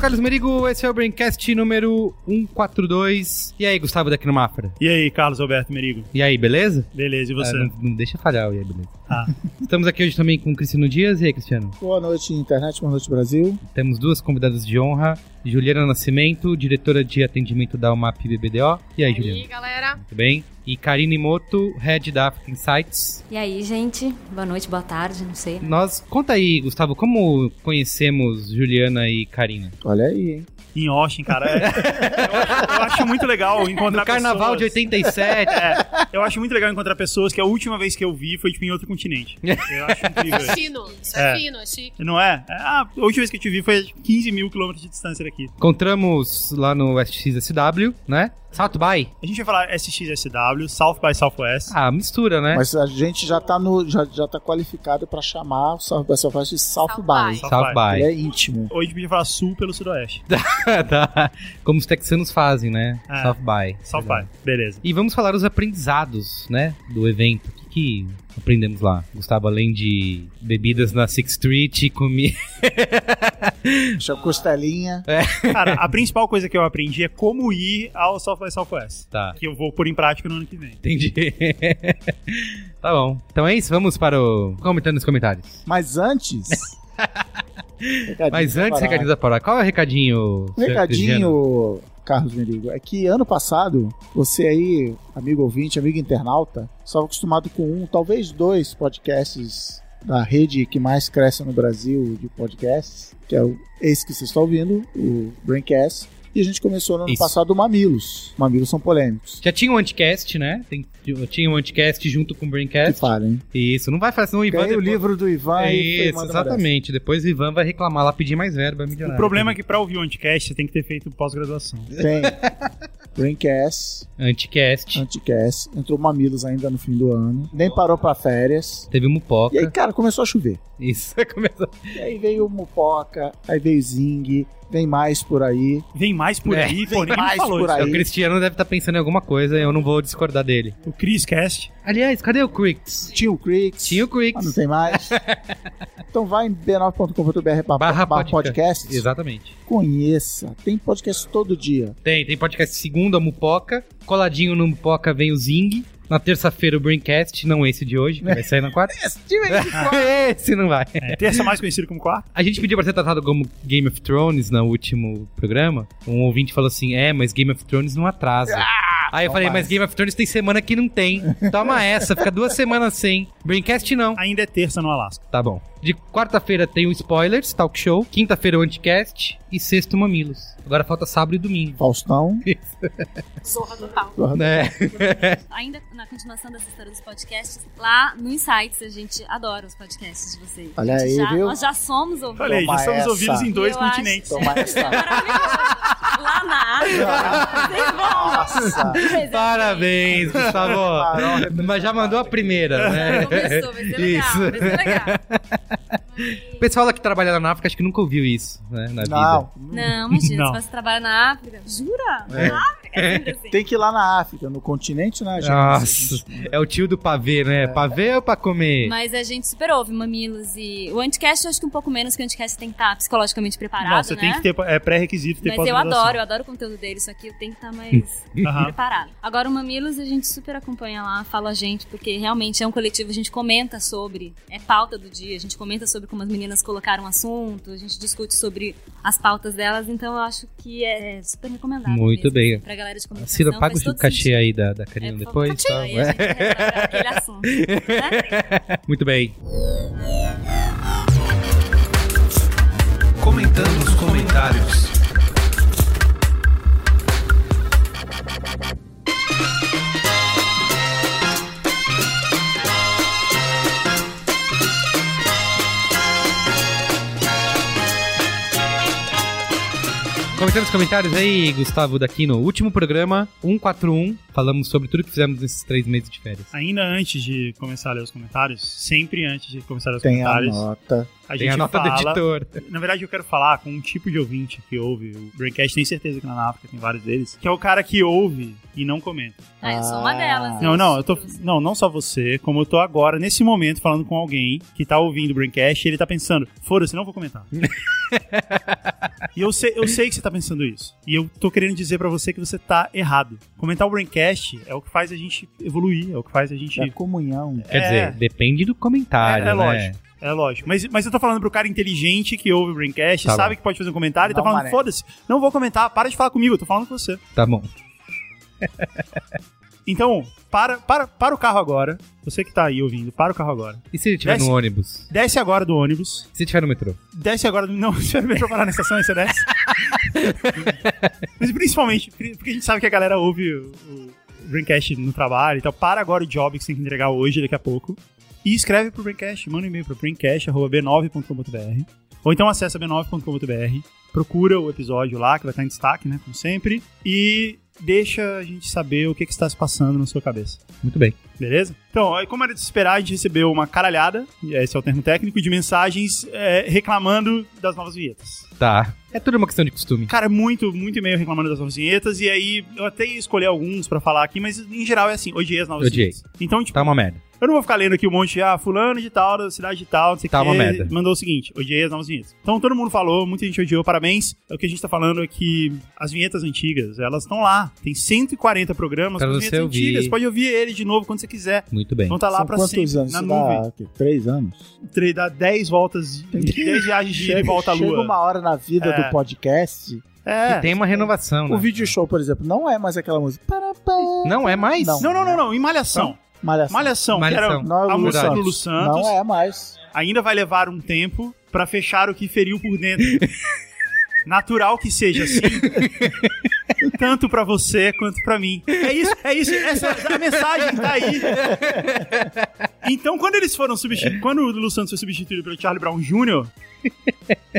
Carlos Merigo, esse é o Braincast número 142. E aí, Gustavo daqui no Mafra? E aí, Carlos Alberto Merigo? E aí, beleza? Beleza, e você? Ah, não, não deixa falhar o e aí, beleza. Ah, Estamos aqui hoje também com o Cristiano Dias. E aí, Cristiano? Boa noite, internet, boa noite, Brasil. Temos duas convidadas de honra. Juliana Nascimento, diretora de atendimento da UMAP BBDO. E aí, E aí, Juliana? galera? Tudo bem? E Karine Moto, head da Africa Insights. E aí, gente? Boa noite, boa tarde, não sei. Nós, conta aí, Gustavo, como conhecemos Juliana e Karina? Olha aí, hein? Em Austin, cara. é- eu, eu acho muito legal encontrar No carnaval de pessoas... 87. É, eu acho muito legal encontrar pessoas que a última vez que eu vi foi tipo em outro continente. Eu acho incrível. isso. Fino, isso é, É. fino, é chique. Não é? É, Ah, a última vez que eu te vi foi a 15 mil quilômetros de distância daqui. Encontramos lá no SXSW, né? South by. A gente vai falar SXSW, South by Southwest. Ah, mistura, né? Mas a gente já tá, no, já, já tá qualificado pra chamar o South by Southwest de South, South by. by. South South by. Ele by. é íntimo. Hoje a gente podia falar Sul pelo Sudoeste. tá. Como os texanos fazem, né? É. South by. South by, beleza. E vamos falar os aprendizados, né? Do evento. Que, aprendemos lá? Gustavo, além de bebidas na Sixth Street e comi... Deixa a costelinha. Cara, a principal coisa que eu aprendi é como ir ao South by Southwest. Tá, Que eu vou pôr em prática no ano que vem. entendi. tá bom. Então é isso, vamos para o... Comentando nos comentários. Mas antes. recadinho Mas antes, parar. recadinho da parar. Qual é o recadinho? Recadinho, Carlos Merigo, é que ano passado, você aí, amigo ouvinte, amigo internauta, estava acostumado com um, talvez dois podcasts da rede que mais cresce no Brasil de podcasts, que é o, esse que você está ouvindo, o Braincast. E a gente começou no ano Isso. passado o Mamilos. Mamilos são polêmicos. Já tinha um anticast, né? Tem, tinha um anticast junto com o Que Braincast. falem. Isso, não vai fazer o Ivan... O depois- livro do Ivan É e isso, exatamente. Depois o Ivan vai reclamar lá, pedir mais verba O problema é que pra ouvir o Anticast você tem que ter feito pós-graduação. Tem. Braincast, Anticast. Anticast. Entrou Mamilos ainda no fim do ano. Nem parou pra férias. Teve Mupoca. E aí, cara, começou a chover. Isso, começou. E aí veio o Mupoca, aí veio o Zing, vem mais por aí. Vem mais por É, aí, vem pô, me mais falou por isso. aí. O Cristiano deve estar pensando em alguma coisa e eu não vou discordar dele. O Chris Cast. Aliás, cadê o Crix? Tinha o Creeks. Tinha o mas não Crix. tem mais. então vai em b9.com.br barra, Barra barra podcast. podcast. Exatamente. Conheça. Tem podcast todo dia. Tem, tem podcast segunda, Mupoca. Coladinho no Mupoca vem o Zing. Na terça-feira o Braincast, não esse de hoje, que vai sair na quarta. esse não vai. É, terça mais conhecido como quarto. A gente pediu pra ser tratado como Game of Thrones no último programa. Um ouvinte falou assim: é, mas Game of Thrones não atrasa. Aí eu falei, mais. mas Game of Thrones tem semana que não tem. Toma essa, fica duas semanas sem. Braincast não. Ainda é terça no Alasca. Tá bom. De quarta-feira tem o Spoilers, Talk Show. Quinta-feira o Anticast. E sexto Mamilos. Agora falta sábado e domingo. Faustão. Zorra total. Né? Ainda na continuação dessa história dos podcasts, lá no Insights, a gente adora os podcasts de vocês. Olha aí, já- viu? Nós já somos ouvidos. Olha aí, já somos essa. ouvidos em dois Eu acho- continentes. Toma essa. Lá na África. Vocês vão. Nossa. Parabéns, Gustavo. Parou, Mas já mandou a primeira, né? Começou, vai ser legal. Isso. Vai ser legal. O pessoal lá que trabalha lá na África acho que nunca ouviu isso, né? Na vida. Não. Não, imagina, Não. se você trabalha na África. Jura? É. Na África? É assim. Tem que ir lá na África, no continente, né, gente? Nossa, é o tio do pavê, né? Pavê ou pra comer? Mas a gente super ouve Mamilos e... O Anticast eu acho que um pouco menos, que o Anticast tem que estar psicologicamente preparado, Não, você né? tem que ter é pré-requisito ter Mas eu adoro, eu adoro o conteúdo dele, só que eu tenho que estar mais Aham. preparado. Agora o Mamilos a gente super acompanha lá, fala a gente, porque realmente é um coletivo, a gente comenta sobre, é pauta do dia, a gente comenta sobre como as meninas colocaram o assunto, a gente discute sobre as pautas delas, então eu acho que é super recomendado. Muito mesmo, bem. Pra galera de comunicação. Ciro, paga o cachê sentido. aí da, da É, Karina favor, depois. cachê, tá? aí a gente aquele assunto. né? Muito bem. Comentando nos comentários. Comentando os comentários aí, Gustavo, daqui no último programa, 141, falamos sobre tudo que fizemos nesses três meses de férias. Ainda antes de começar a ler os comentários, sempre antes de começar a ler os Tem a comentários, nota. A Tem a nota do fala... editor. Na verdade, eu quero falar com um tipo de ouvinte que ouve o Braincast, tenho certeza que na África tem vários deles, que é o cara que ouve e não comenta. Ah, eu sou uma delas. Não, não, eu tô. Não, não só você, como eu tô agora, nesse momento, falando com alguém que tá ouvindo o Braincast e ele tá pensando, foda-se, não vou comentar. e eu sei, eu sei que você tá pensando isso. E eu tô querendo dizer pra você que você tá errado. Comentar o Braincast é o que faz a gente evoluir, é o que faz a gente. É a comunhão. Quer É. dizer, depende do comentário, É, é né? lógico. É lógico. Mas, mas eu tô falando pro cara inteligente que ouve o Braincast, Tá sabe bom. que pode fazer um comentário e tá Não, falando, foda-se, não vou comentar, para de falar comigo, eu tô falando com você. Tá bom. Então, para, para, para o carro agora. Você que tá aí ouvindo, para o carro agora. E se ele estiver no ônibus? Desce agora do ônibus. Se estiver no metrô? Desce agora do. Não, você vai parar na estação e você desce. Mas principalmente, porque a gente sabe que a galera ouve o, o Braincast no trabalho e tal. Para agora o job que você tem que entregar hoje, daqui a pouco. E escreve pro Braincast, manda um e-mail pro braincast.b9.com.br. Ou então acessa b9.com.br, procura o episódio lá, que vai estar em destaque, né? Como sempre. E deixa a gente saber o que, que está se passando na sua cabeça. Muito bem. Beleza? Então, como era de se esperar, a gente recebeu uma caralhada, esse é o termo técnico, de mensagens é, reclamando das novas vinhetas. Tá. É tudo uma questão de costume. Cara, muito, muito e-mail reclamando das novas vinhetas, e aí eu até ia escolher alguns pra falar aqui, mas em geral é assim, odiei as novas Odiei. vinhetas. Então, tipo, Tá uma merda. Eu não vou ficar lendo aqui um monte de, ah, fulano de tal, da cidade de tal, não sei o Tá que. uma merda. Mandou o seguinte, odiei as novas vinhetas. Então todo mundo falou, muita gente odiou, parabéns. O que a gente tá falando é que as vinhetas antigas, elas estão lá. Tem 140 programas Pra com você vinhetas ouvir. antigas. Pode ouvir ele de novo quando você quiser. Muito bem. Vão estar lá São pra quantos sempre, anos? na nuvem. dá? Três anos? Tre- Dá 10 voltas, 10 viagens de e volta à chega lua. uma hora na vida É. do podcast. É. E tem uma renovação, né? O vídeo show, por exemplo, não é mais aquela música. Não é mais? Não. Não, não, não, não. Em Malhação. Malhação. Malhação, que era Malhação. Não é o a Lulu música Santos. do Lulu Santos. Não é mais. Ainda vai levar um tempo pra fechar o que feriu por dentro. Natural que seja assim. Tanto pra você quanto pra mim. É isso, é isso. Essa é a mensagem tá aí. Então, quando eles foram substituídos. Quando o Lulu Santos foi substituído pelo Charlie Brown Jr.,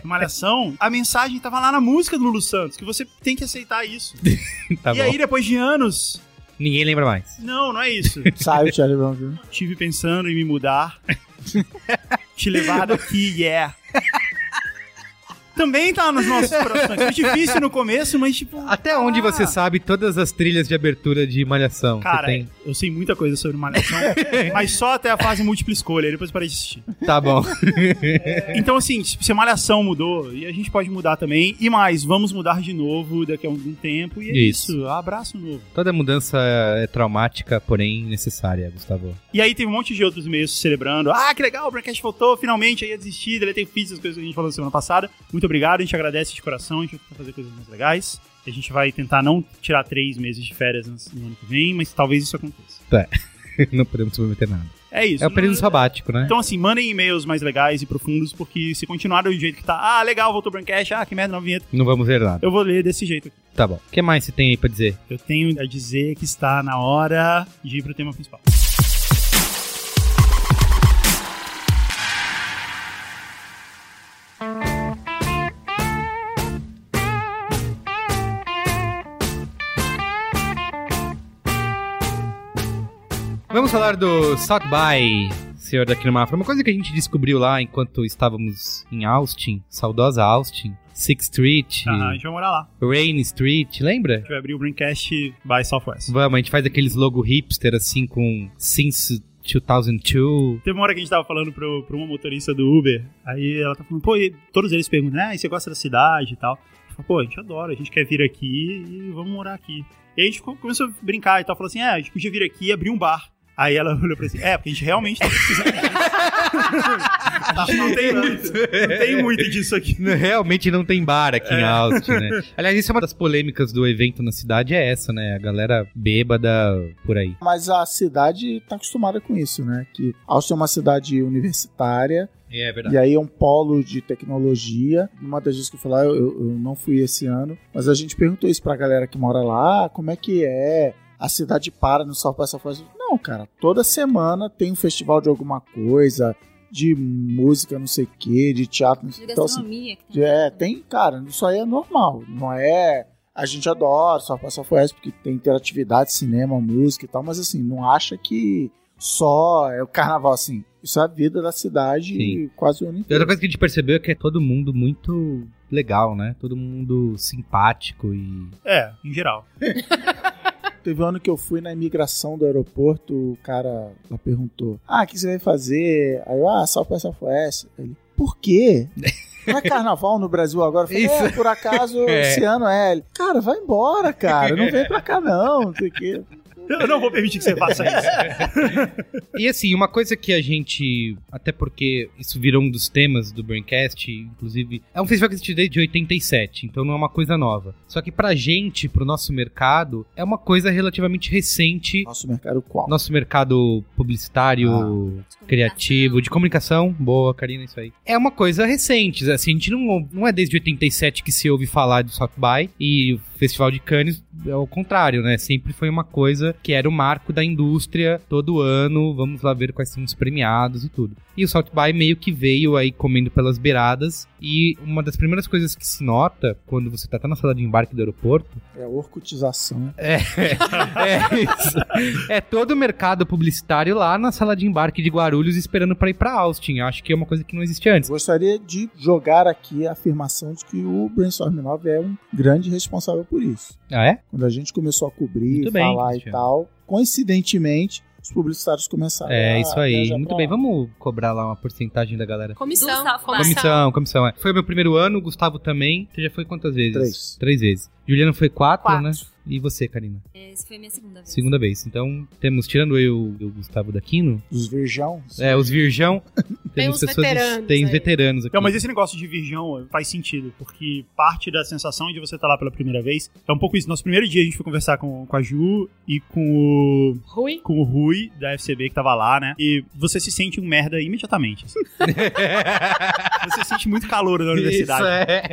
Malhação, a mensagem tava lá na música do Lulu Santos, que você tem que aceitar isso. Tá e bom. aí, depois de anos, Ninguém lembra mais. não, não é isso. Sai o Charlie Brown Jr. Tive pensando em me mudar. Te levar daqui, yeah. Também tá nos nossos corações. Foi difícil no começo, mas tipo. Até onde ah, você sabe todas as trilhas de abertura de Malhação? Cara, tem? eu sei muita coisa sobre Malhação, mas só até a fase múltipla escolha, depois parei de assistir. Tá bom. Então, assim, se a Malhação mudou, e a gente pode mudar também, e mais, vamos mudar de novo daqui a algum tempo, e é Isso. isso. Abraço novo. Toda mudança é traumática, porém necessária, Gustavo. E aí teve um monte de outros e-mails celebrando. Ah, que legal, o Braincast voltou, finalmente, aí ia desistir, deletei feeds, as coisas que a gente falou semana passada. Muito obrigado, a gente agradece de coração, a gente vai fazer coisas mais legais. A gente vai tentar não tirar três meses de férias no no ano que vem, mas talvez isso aconteça. Não podemos prometer nada. É isso. É o período sabático, né? Então, assim, mandem e-mails mais legais e profundos, porque se continuar do jeito que tá, ah, legal, voltou o Braincast, ah, que merda, nova vinheta, Não vamos ver nada. eu vou ler desse jeito aqui. Tá bom. O que mais você tem aí pra dizer? Eu tenho a dizer que está na hora de ir pro tema principal. Vamos falar do South by, senhor da Mafra. Uma coisa que a gente descobriu lá enquanto estávamos em Austin, saudosa Austin, Sixth Street, Ah, a gente vai morar lá. Rain Street, A lembra? gente vai abrir o Braincast by Southwest. Vamos, a gente faz aqueles logo hipster assim com Since 2002. Teve uma hora que a gente tava falando pro, pro uma motorista do Uber, aí ela tá falando, pô, e todos eles perguntam, ah, e você gosta da cidade e tal? Falo, pô, a gente adora, a gente quer vir aqui e vamos morar aqui. E aí a gente co- começou a brincar e tal, falou assim, é, a gente podia vir aqui e abrir um bar. Aí ela olhou pra assim, é, porque a gente realmente tá precisando disso. a gente não tem muito, não tem muito disso aqui. Realmente não tem bar aqui em Austin, né? Aliás, isso é uma das polêmicas do evento na cidade, é essa, né? A galera bêbada por aí. Mas a cidade tá acostumada com isso, né? Que Austin é uma cidade universitária É verdade. e aí é um polo de tecnologia. Uma das vezes que eu fui lá, eu, eu não fui esse ano, mas a gente perguntou isso pra galera que mora lá, como é que é? A cidade para no South by Southwest. Não, cara, toda semana tem um festival de alguma coisa. de música, não sei o que, de teatro. De Então, assim, gastronomia. que é, tem, cara, isso aí é normal. Não é. A gente adora só passar Oeste porque tem interatividade, cinema, música e tal, mas assim, não acha que só é o carnaval, assim. Isso é a vida da cidade Sim. quase o ano E inteiro. outra coisa que a gente percebeu é que é todo mundo muito legal, né? Todo mundo simpático e. É, em geral. Teve um ano que eu fui na imigração do aeroporto, o cara lá perguntou: Ah, o que você vai fazer? Aí eu, ah, South by Southwest. Ele, por quê? Não é carnaval no Brasil agora? Falei, Isso. é, por acaso É. esse ano é. Ele, cara, vai embora, cara. Não vem pra cá, não. Não sei o quê. Eu não vou permitir que você faça isso. E assim, uma coisa que a gente. Até porque isso virou um dos temas do Braincast, inclusive. É um festival que existe desde 87, então não é uma coisa nova. Só que pra gente, pro nosso mercado, é uma coisa relativamente recente. Nosso mercado qual? Nosso mercado publicitário, comunicação. criativo, de comunicação. Boa, Karina, isso aí. É uma coisa recente. Assim, a gente não, não é desde 87 que se ouve falar do South By. E o Festival de Cannes é o contrário, né? Sempre foi uma coisa que era o marco da indústria todo ano. Vamos lá ver quais são os premiados e tudo. E o South By meio que veio aí comendo pelas beiradas. E uma das primeiras coisas que se nota quando você tá até na sala de embarque do aeroporto É orcutização. é isso. É todo o mercado publicitário lá na sala de embarque de Guarulhos esperando pra ir pra Austin. Acho que é uma coisa que não existia antes. Gostaria de jogar aqui a afirmação de que o Brainstorm 9 é um grande responsável por isso. Ah, é? Quando a gente começou a cobrir, Muito bem, falar e Cristiano. Tal, coincidentemente, os publicitários começaram É, a isso aí. Muito bem. lá. Vamos cobrar lá uma porcentagem da galera. Comissão. Comissão. Comissão, comissão, é. Foi meu primeiro ano, o Gustavo também. Você já foi quantas vezes? Três. Três vezes. Juliana foi quatro, Quatro. né? E você, Karina? Essa foi a minha segunda vez. Segunda vez. Então, temos, tirando eu e o Gustavo Daquino, Os virgão. é, os virgão, Tem temos pessoas... veteranos Tem aí. veteranos aqui. Não, mas esse negócio de virgão faz sentido, porque parte da sensação de você estar lá pela primeira vez é um pouco isso. Nosso primeiro dia a gente foi conversar com, com a Ju e com o, Rui. com o Rui, da FCB, que tava lá, né? E você se sente um merda imediatamente. assim. você sente muito calor na universidade.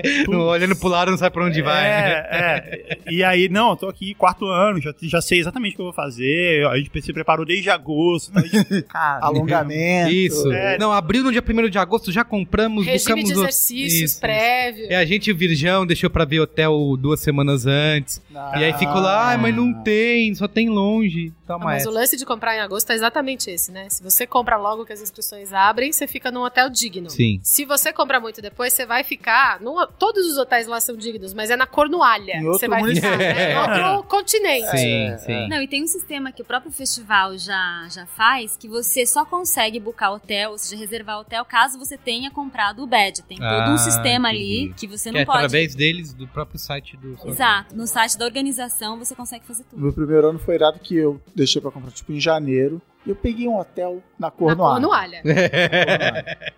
Isso é. Olhando pro lado, não sabe pra onde vai. né? É, é. E aí, não, eu tô aqui quarto ano, já, já sei exatamente o que eu vou fazer. A gente se preparou desde agosto. A gente, cara, Alongamento. Isso. É. Não, abriu no dia 1 de agosto, já compramos, Regime buscamos de exercícios Isso. prévio. É, a gente, o Virgão, deixou pra ver hotel duas semanas antes. Não. E aí ficou lá, ah, mas não tem, só tem longe. Ah, Toma mas essa. o lance de comprar em agosto é exatamente esse, né? Se você compra logo que as inscrições abrem, você fica num hotel digno. Sim. Se você compra muito depois, você vai ficar. num- todos os hotéis lá são dignos, mas é na Cornualha. Em que outro Você vai município. ficar, né? Em outro continente. Sim, É, sim. Não, e tem um sistema que o próprio festival já, já faz, que você só consegue buscar hotel, ou seja, reservar hotel, caso você tenha comprado o badge. Tem todo Ah, um sistema ali entendi. que você Que não é pode... através deles, do próprio site do... Exato. No site da organização você consegue fazer tudo. Meu primeiro ano foi irado que eu deixei pra comprar, tipo, em janeiro. Eu peguei um hotel na Na Cornualha. Cornualha.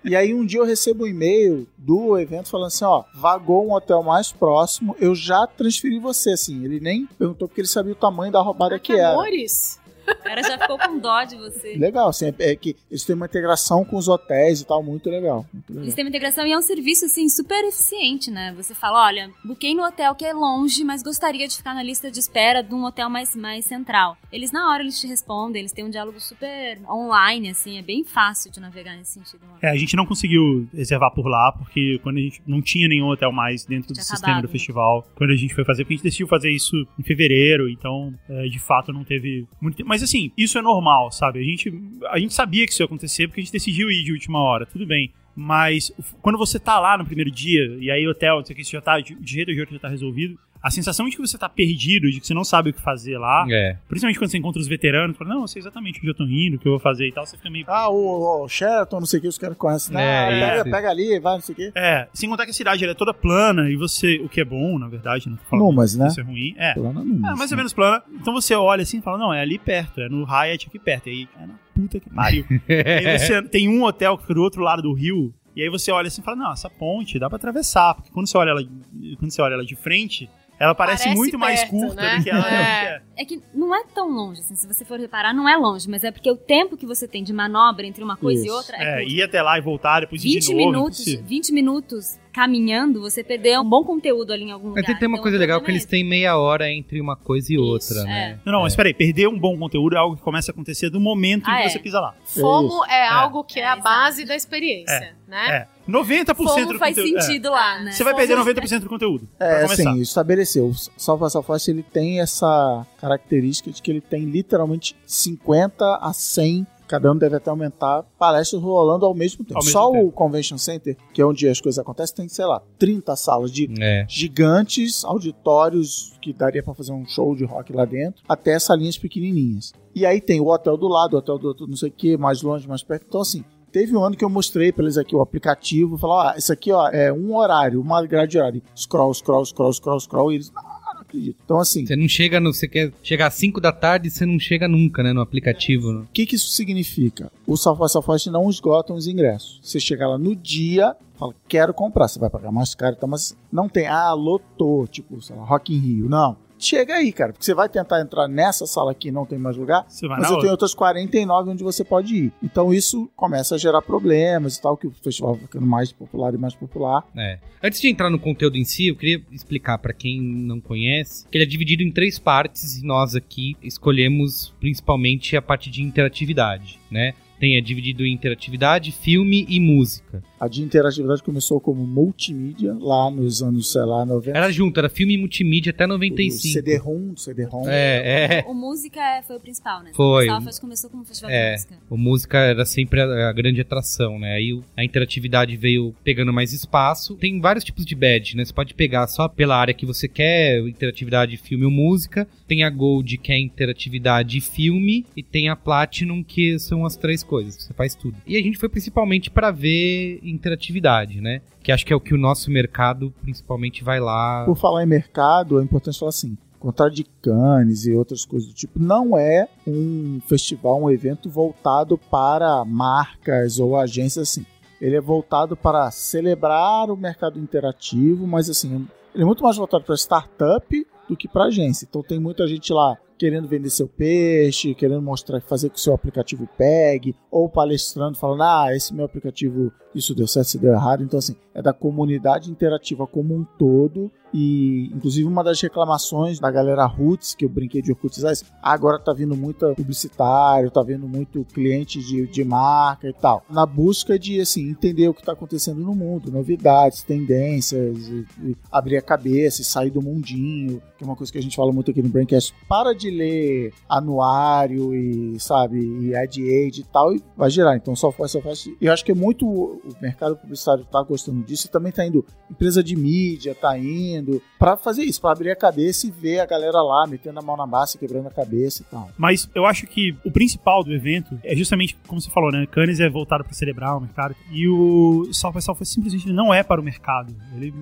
E aí um dia eu recebo um e-mail do evento falando assim, ó, vagou um hotel mais próximo, eu já transferi você, assim. Ele nem perguntou porque ele sabia o tamanho da roubada que era. amores. O cara já ficou com dó de você. Legal, assim, é, é que eles têm uma integração com os hotéis e tal, muito legal. Muito legal. Eles têm uma integração e é um serviço, assim, super eficiente, né? Você fala, olha, buquei no hotel que é longe, mas gostaria de ficar na lista de espera de um hotel mais, mais central. Eles, na hora, eles te respondem, eles têm um diálogo super online, assim, é bem fácil de navegar nesse sentido. É, a gente não conseguiu reservar por lá, porque quando a gente não tinha nenhum hotel mais dentro do sistema acabado, do né? festival, quando a gente foi fazer, porque a gente decidiu fazer isso em fevereiro, então, é, de fato, não teve muito tempo. Mas assim, isso é normal, sabe? A gente, a gente sabia que isso ia acontecer, porque a gente decidiu ir de última hora, tudo bem. Mas quando você tá lá no primeiro dia, e aí o hotel, não sei o que, isso já tá, de jeito ou de outro já tá resolvido, a sensação de que você tá perdido, de que você não sabe o que fazer lá, É. principalmente quando você encontra os veteranos, fala, não, eu sei exatamente onde eu tô indo, o que eu vou fazer e tal, você fica meio. Ah, o, o Sheraton, não sei o que, os caras conhecem. Não, É, pega, isso. pega ali, vai, não sei o que. É, sem contar que a cidade ela é toda plana e você. O que é bom, na verdade, não falando Numas, né? isso é ruim. É. Plana É, Numas. mais ou menos plana. Então você olha assim e fala, não, é ali perto, é no Hyatt aqui perto. E aí, é na puta que pariu. e aí você tem um hotel que fica do outro lado do rio. E aí você olha assim e fala, não, essa ponte dá pra atravessar. Porque quando você olha ela, quando você olha ela de frente, Ela parece, Parece muito mais perto, curta né? do que ela É. É que não é tão longe, assim, se você for reparar, não é longe, mas é porque o tempo que você tem de manobra entre uma coisa e Isso. outra é, É, curto. ir até lá e voltar, depois ir 20 de novo. minutos, impossível. 20 minutos caminhando, você perdeu um bom conteúdo ali em algum lugar. Mas tem uma Então, coisa legal que é eles têm meia hora entre uma coisa e Isso, outra, é. né? Não, não, mas peraí, perder um bom conteúdo é algo que começa a acontecer do momento em Ah, que é. você pisa lá. FOMO é, algo que é, É, a base da experiência, né? É. 90% Como do faz conteúdo. é. sentido lá, né? Você vai perder 90% do conteúdo. É, assim, estabeleceu. O South by Southwest ele tem essa característica de que ele tem literalmente 50 a 100, cada ano deve até aumentar, palestras rolando ao mesmo tempo. Ao mesmo Só tempo. o Convention Center, que é onde as coisas acontecem, tem, sei lá, 30 salas de É. gigantes, auditórios que daria pra fazer um show de rock lá dentro, até salinhas pequenininhas. E aí tem o hotel do lado, o hotel do outro não sei o que, mais longe, mais perto. Então, assim, teve um ano que eu mostrei pra eles aqui o aplicativo, falar, ó, isso aqui, ó, é um horário, uma grade de horário. Scroll, scroll, scroll, scroll, scroll, e eles, não, não acredito. Então, assim, Você não chega no. Você quer chegar às 5 da tarde e você não chega nunca, né? No aplicativo. né? o que, que isso significa? O by Southwest não esgotam os ingressos. Você chega lá no dia, fala, quero comprar, você vai pagar mais caro, então, mas não tem, ah, lotou, tipo, sei lá, Rock in Rio. Não. Chega aí, cara, porque você vai tentar entrar nessa sala aqui e não tem mais lugar, Você vai mas tem outra. outras 49 onde você pode ir. Então isso começa a gerar problemas e tal, que o festival vai ficando mais popular e mais popular. É. Antes de entrar no conteúdo em si, eu queria explicar pra quem não conhece que ele é dividido em três partes e nós aqui escolhemos principalmente a parte de interatividade, né? Tem é dividido em interatividade, filme e música. A de interatividade começou como multimídia lá nos anos, sei lá, 90. Era junto, era filme e multimídia até O 95. CD-ROM, CD-ROM. É, é. O música é- foi o principal, né? Foi. O Southwest começou como festival É. de música. O música era sempre a, a grande atração, né? Aí o- a interatividade veio pegando mais espaço. Tem vários tipos de badge, né? Você pode pegar só pela área que você quer, interatividade, filme ou música. Tem a Gold, que é interatividade e filme. E tem a Platinum, que são as três coisas. Você faz tudo. E a gente foi principalmente pra ver interatividade, né? Que acho que é o que o nosso mercado principalmente vai lá. Por falar em mercado, é importante falar assim: contrário de Cannes e outras coisas do tipo, não é um festival, um evento voltado para marcas ou agências assim. Ele é voltado para celebrar o mercado interativo, mas assim, ele é muito mais voltado para startup do que para agência. Então tem muita gente lá querendo vender seu peixe, querendo mostrar, fazer o seu aplicativo pegue, ou palestrando, falando, ah, esse meu aplicativo, isso deu certo, isso deu errado. Então, assim, é da comunidade interativa como um todo. E, inclusive, uma das reclamações da galera Roots, que eu brinquei de Orkut, ah, agora tá vindo muito publicitário, tá vindo muito cliente de, de marca e tal. Na busca de, assim, entender o que tá acontecendo no mundo, novidades, tendências, e- e abrir a cabeça e sair do mundinho, que é uma coisa que a gente fala muito aqui no Braincast. Para de ler anuário e, sabe, e ad age e tal, e vai girar. Então, só faz, só faz. E eu acho que é muito. O mercado publicitário tá gostando disso e também tá indo. Empresa de mídia tá indo para fazer isso, para abrir a cabeça e ver a galera lá metendo a mão na massa, quebrando a cabeça e tal. Mas eu acho que o principal do evento é justamente, como você falou, né? Cannes é voltado para celebrar o mercado. E o by Southwest simplesmente não é para o mercado. Ele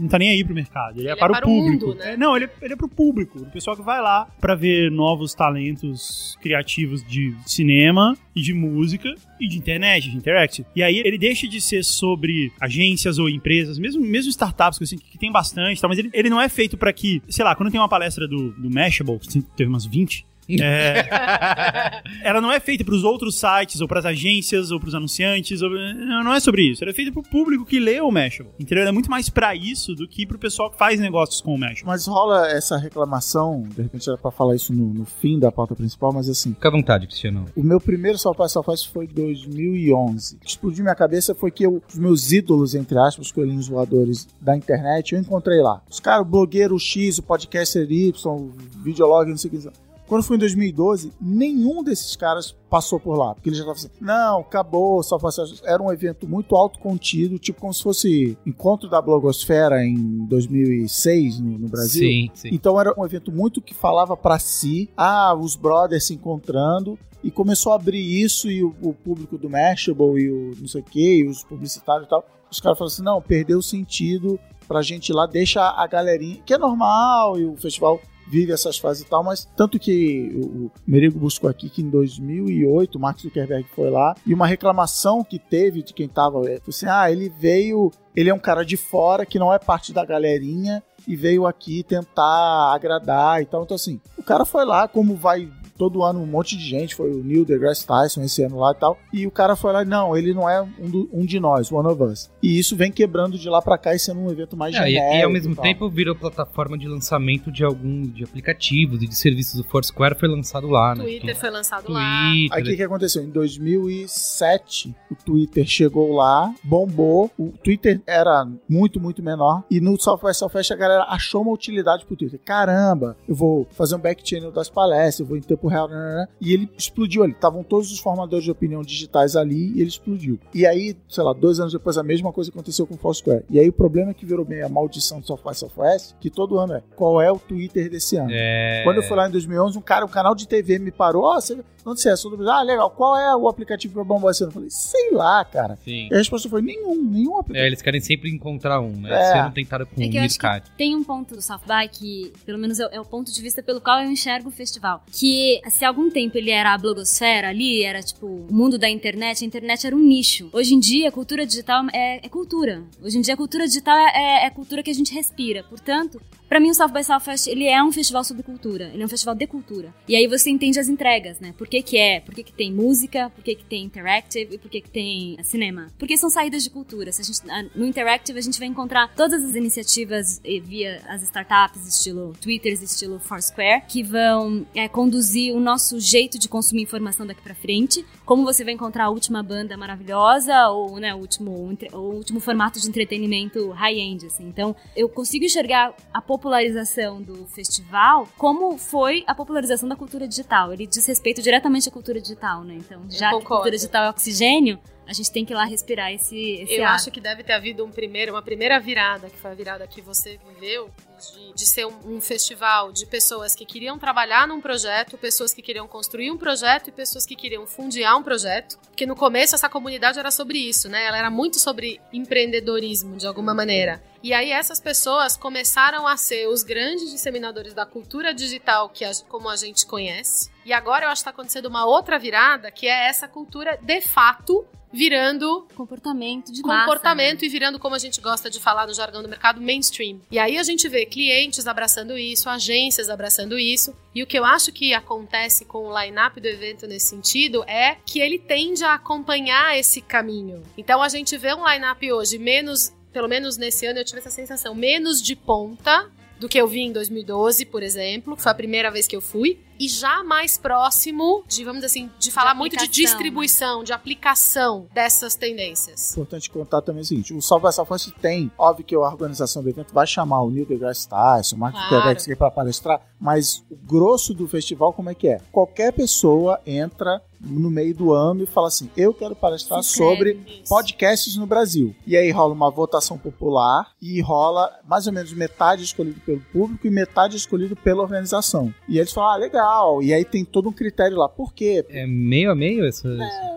não tá nem aí pro mercado. Ele, é Ele é para, para o público. mundo, né? É, não, ele, ele é pro público. O pessoal que vai lá para ver novos talentos criativos de cinema e de música e de internet, de interactive. E aí ele deixa de ser sobre agências ou empresas, mesmo, mesmo startups, que, assim, que tem bastante, tá? mas ele, ele não é feito para que, sei lá, quando tem uma palestra do, do Mashable, que teve umas 20, é, ela não é feita para os outros sites, ou para as agências, ou para os anunciantes. Ou, não, é sobre isso. Ela é feita para o público que lê o Mashable. Entendeu? Ela é muito mais para isso do que para o pessoal que faz negócios com o Mashable. Mas rola essa reclamação, de repente era pra falar isso no, no fim da pauta principal, mas assim, Fica à vontade, Cristiano. O meu primeiro by Southwest foi em 2011. O que explodiu minha cabeça foi que eu, os meus ídolos, entre aspas, coelhinhos voadores da internet, eu encontrei lá. Os caras, o blogueiro X, o podcaster Y, o videolog, não sei o que. Quando foi em 2012, nenhum desses caras passou por lá. Porque ele já tava assim, não, acabou, só foi... Era um evento muito autocontido, tipo como se fosse encontro da blogosfera em 2006 no, no Brasil. Sim, sim. Então era um evento muito que falava pra si, ah, os brothers se encontrando, e começou a abrir isso e o, o público do Mashable e o não sei o que, e os publicitários e tal. Os caras falaram assim: não, perdeu o sentido pra gente ir lá, deixa a galerinha, que é normal, e o festival vive essas fases e tal, mas tanto que o Merigo buscou aqui que em 2008 o Mark Zuckerberg foi lá e uma reclamação que teve de quem tava, foi assim, ah, ele veio, ele é um cara de fora que não é parte da galerinha e veio aqui tentar agradar e tal. Então, assim, o cara foi lá, como vai todo ano um monte de gente, foi o Neil deGrasse Tyson esse ano lá e tal, e o cara foi lá, não, ele não é um, do, um de nós, one of us. E isso vem quebrando de lá pra cá e sendo um evento mais É, genérico. e, e ao mesmo tal. tempo virou plataforma de lançamento de alguns de aplicativos e de serviços. O Foursquare foi lançado lá, né? Twitter foi lançado Então, lá. Aí o Twitter. que, que aconteceu? Em 2007, o Twitter chegou lá, bombou. O Twitter era muito, muito menor. E no South by Southwest a galera achou uma utilidade pro Twitter. Caramba, eu vou fazer um back channel das palestras, eu vou em tempo real. nananã. E ele explodiu ali. Estavam todos os formadores de opinião digitais ali e ele explodiu. E aí, sei lá, dois anos depois, a mesma coisa aconteceu com o Foursquare. E aí o problema é que virou bem a maldição do by Southwest, que todo ano é qual é o Twitter desse ano. É... Quando eu fui lá em 2011, um cara, um canal de TV me parou. Ó, onde você é? Sou do Brasil. Ah, legal. Qual é o aplicativo pra bombar esse ano? Eu falei, sei lá, cara. Sim. E a resposta foi nenhum, nenhum aplicativo. É, eles querem sempre encontrar um, né? É. Esse ano tentaram com É o que eu que Meerkat. tem um ponto do South by que, pelo menos é, é o ponto de vista pelo qual eu enxergo o festival. Que se há algum tempo ele era a blogosfera ali, era tipo o mundo da internet, a internet era um nicho. Hoje em dia, a cultura digital é, é cultura. Hoje em dia, a cultura digital é, é, é cultura que a gente respira. Portanto, Pra mim, o South by Southwest, ele é um festival sobre cultura. Ele é um festival de cultura. E aí você entende as entregas, né? Por que que é? Por que que tem música? Por que que tem interactive? E por que que tem eh, cinema? Porque são saídas de cultura. Se a gente, ah, no interactive, a gente vai encontrar todas as iniciativas eh, via as startups, estilo Twitter, estilo Foursquare, que vão eh, conduzir o nosso jeito de consumir informação daqui pra frente. Como você vai encontrar a última banda maravilhosa ou, né, o último, o último formato de entretenimento high-end, assim. Então, eu consigo enxergar a popularização do festival como foi a popularização da cultura digital. Ele diz respeito diretamente à cultura digital, né? Então, já que a cultura digital é oxigênio, a gente tem que ir lá respirar esse, esse Eu ar. acho que deve ter havido um primeiro, uma primeira virada, que foi a virada que você viveu, de, de ser um, um festival de pessoas que queriam trabalhar num projeto, pessoas que queriam construir um projeto e pessoas que queriam fundiar um projeto. Porque no começo essa comunidade era sobre isso, né? Ela era muito sobre empreendedorismo, de alguma maneira. E aí essas pessoas começaram a ser os grandes disseminadores da cultura digital que a- como a gente conhece. E agora eu acho que está acontecendo uma outra virada, que é essa cultura de fato virando Comportamento de massa, comportamento né? e virando, como a gente gosta de falar no jargão do mercado, mainstream. E aí a gente vê clientes abraçando isso, agências abraçando isso. E o que eu acho que acontece com o line-up do evento nesse sentido é que ele tende a acompanhar esse caminho. Então a gente vê um line-up hoje menos, pelo menos nesse ano eu tive essa sensação, menos de ponta do que eu vi em 2012, por exemplo, que foi a primeira vez que eu fui, e já mais próximo de, vamos dizer assim, de falar muito de né? distribuição, de aplicação dessas tendências. Importante contar também o seguinte: o by Southwest tem, óbvio que a organização do evento vai chamar o Neil deGrasse Tyson, o Mark Claro. Para palestrar, mas o grosso do festival, como é que é? Qualquer pessoa entra no meio do ano e fala assim: Eu quero palestrar Se sobre. Isso. podcasts no Brasil. E aí rola uma votação popular e rola mais ou menos metade escolhido pelo público e metade escolhido pela organização. E eles falam: Ah, legal. E aí tem todo um critério lá. Por quê? É meio a meio essa.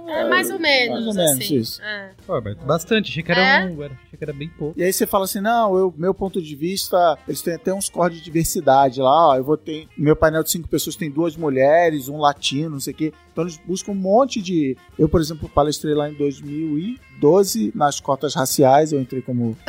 É mais ou menos, Mais ou menos assim. isso. É. Pô, bastante. Achei que era É? um. Achei que era bem pouco. E aí você fala assim, não, eu, meu ponto de vista, eles têm até uns cores de diversidade lá, ó, eu vou ter, meu painel de cinco pessoas tem duas mulheres, um latino, não sei o quê. Então eles buscam um monte de... Eu, por exemplo, palestrei lá em 2012 nas cotas raciais, eu entrei como...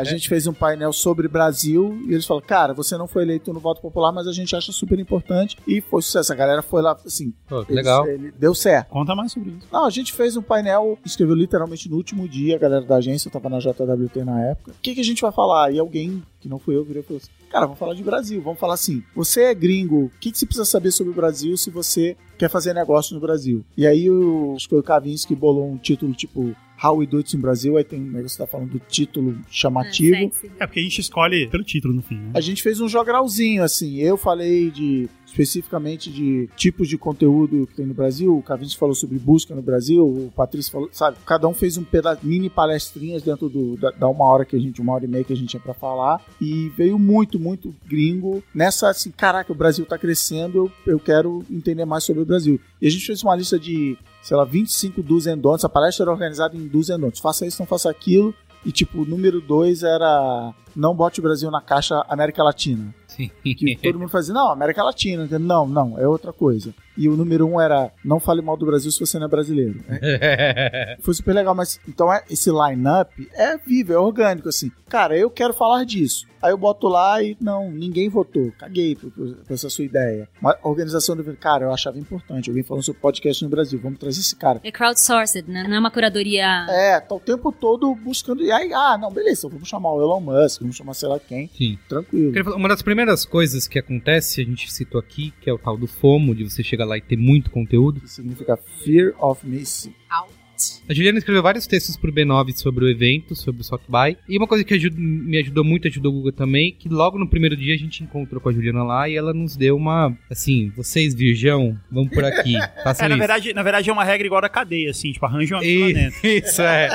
A gente fez um painel sobre Brasil e eles falaram, cara, você não foi eleito no voto popular, mas a gente acha super importante e foi sucesso. A galera foi lá, assim, Pô, legal. ele- deu certo. Conta mais sobre isso. Não, a gente fez um painel, escreveu literalmente no último dia, a galera da agência, eu tava na JWT na época. O que, que a gente vai falar? E alguém, que não fui eu, virou e falou assim: Cara, vamos falar de Brasil. Vamos falar assim: você é gringo, o que, que você precisa saber sobre o Brasil se você quer fazer negócio no Brasil? E aí, o, acho que foi o Kavinsky que bolou um título tipo. How We Do It in Brasil, aí tem um negócio que você tá falando do título chamativo. É. É porque a gente escolhe pelo título no fim, né? A gente fez um jogralzinho, assim. Eu falei de especificamente de tipos de conteúdo que tem no Brasil. O Cavinci falou sobre busca no Brasil. O Patrício falou, sabe? Cada um fez um pedaço, mini palestrinhas dentro do, da, da uma hora que a gente, uma hora e meia que a gente tinha pra falar. E veio muito, muito gringo nessa, assim, caraca, o Brasil tá crescendo. Eu, eu quero entender mais sobre o Brasil. E a gente fez uma lista de, sei lá, 25 dos. A palestra era organizada em dos. Faça isso, não faça aquilo. E tipo, o número 2 era não bote o Brasil na caixa América Latina. Sim. Que todo mundo fazia, não, América Latina. Não, não, é outra coisa. E o número um era não fale mal do Brasil se você não é brasileiro. É, foi super legal, mas então é, esse line-up é vivo, é orgânico, assim. Cara, eu quero falar disso. Aí eu boto lá e não, ninguém votou. Caguei por, por essa sua ideia. Mas a organização do cara, eu achava importante. Alguém falando sobre podcast no Brasil, vamos trazer esse cara. É crowdsourced, né? Não é uma curadoria. É, tá o tempo todo buscando. E aí, ah, não, beleza, vamos chamar o Elon Musk, vamos chamar sei lá quem. Sim. Tranquilo. Uma das primeiras coisas que acontece, a gente citou aqui, que é o tal do FOMO, de você chegar lá e ter muito conteúdo. Significa Fear of Missing. Out. A Juliana escreveu vários textos pro B9 sobre o evento, sobre o South By. E uma coisa que ajuda- me ajudou muito, ajudou o Guga também, que logo no primeiro dia a gente encontrou com a Juliana lá e ela nos deu uma, assim, vocês virgão, vamos por aqui, façam É, na isso. verdade, na verdade é uma regra igual da cadeia, assim, tipo, arranja uma dentro. Isso, é.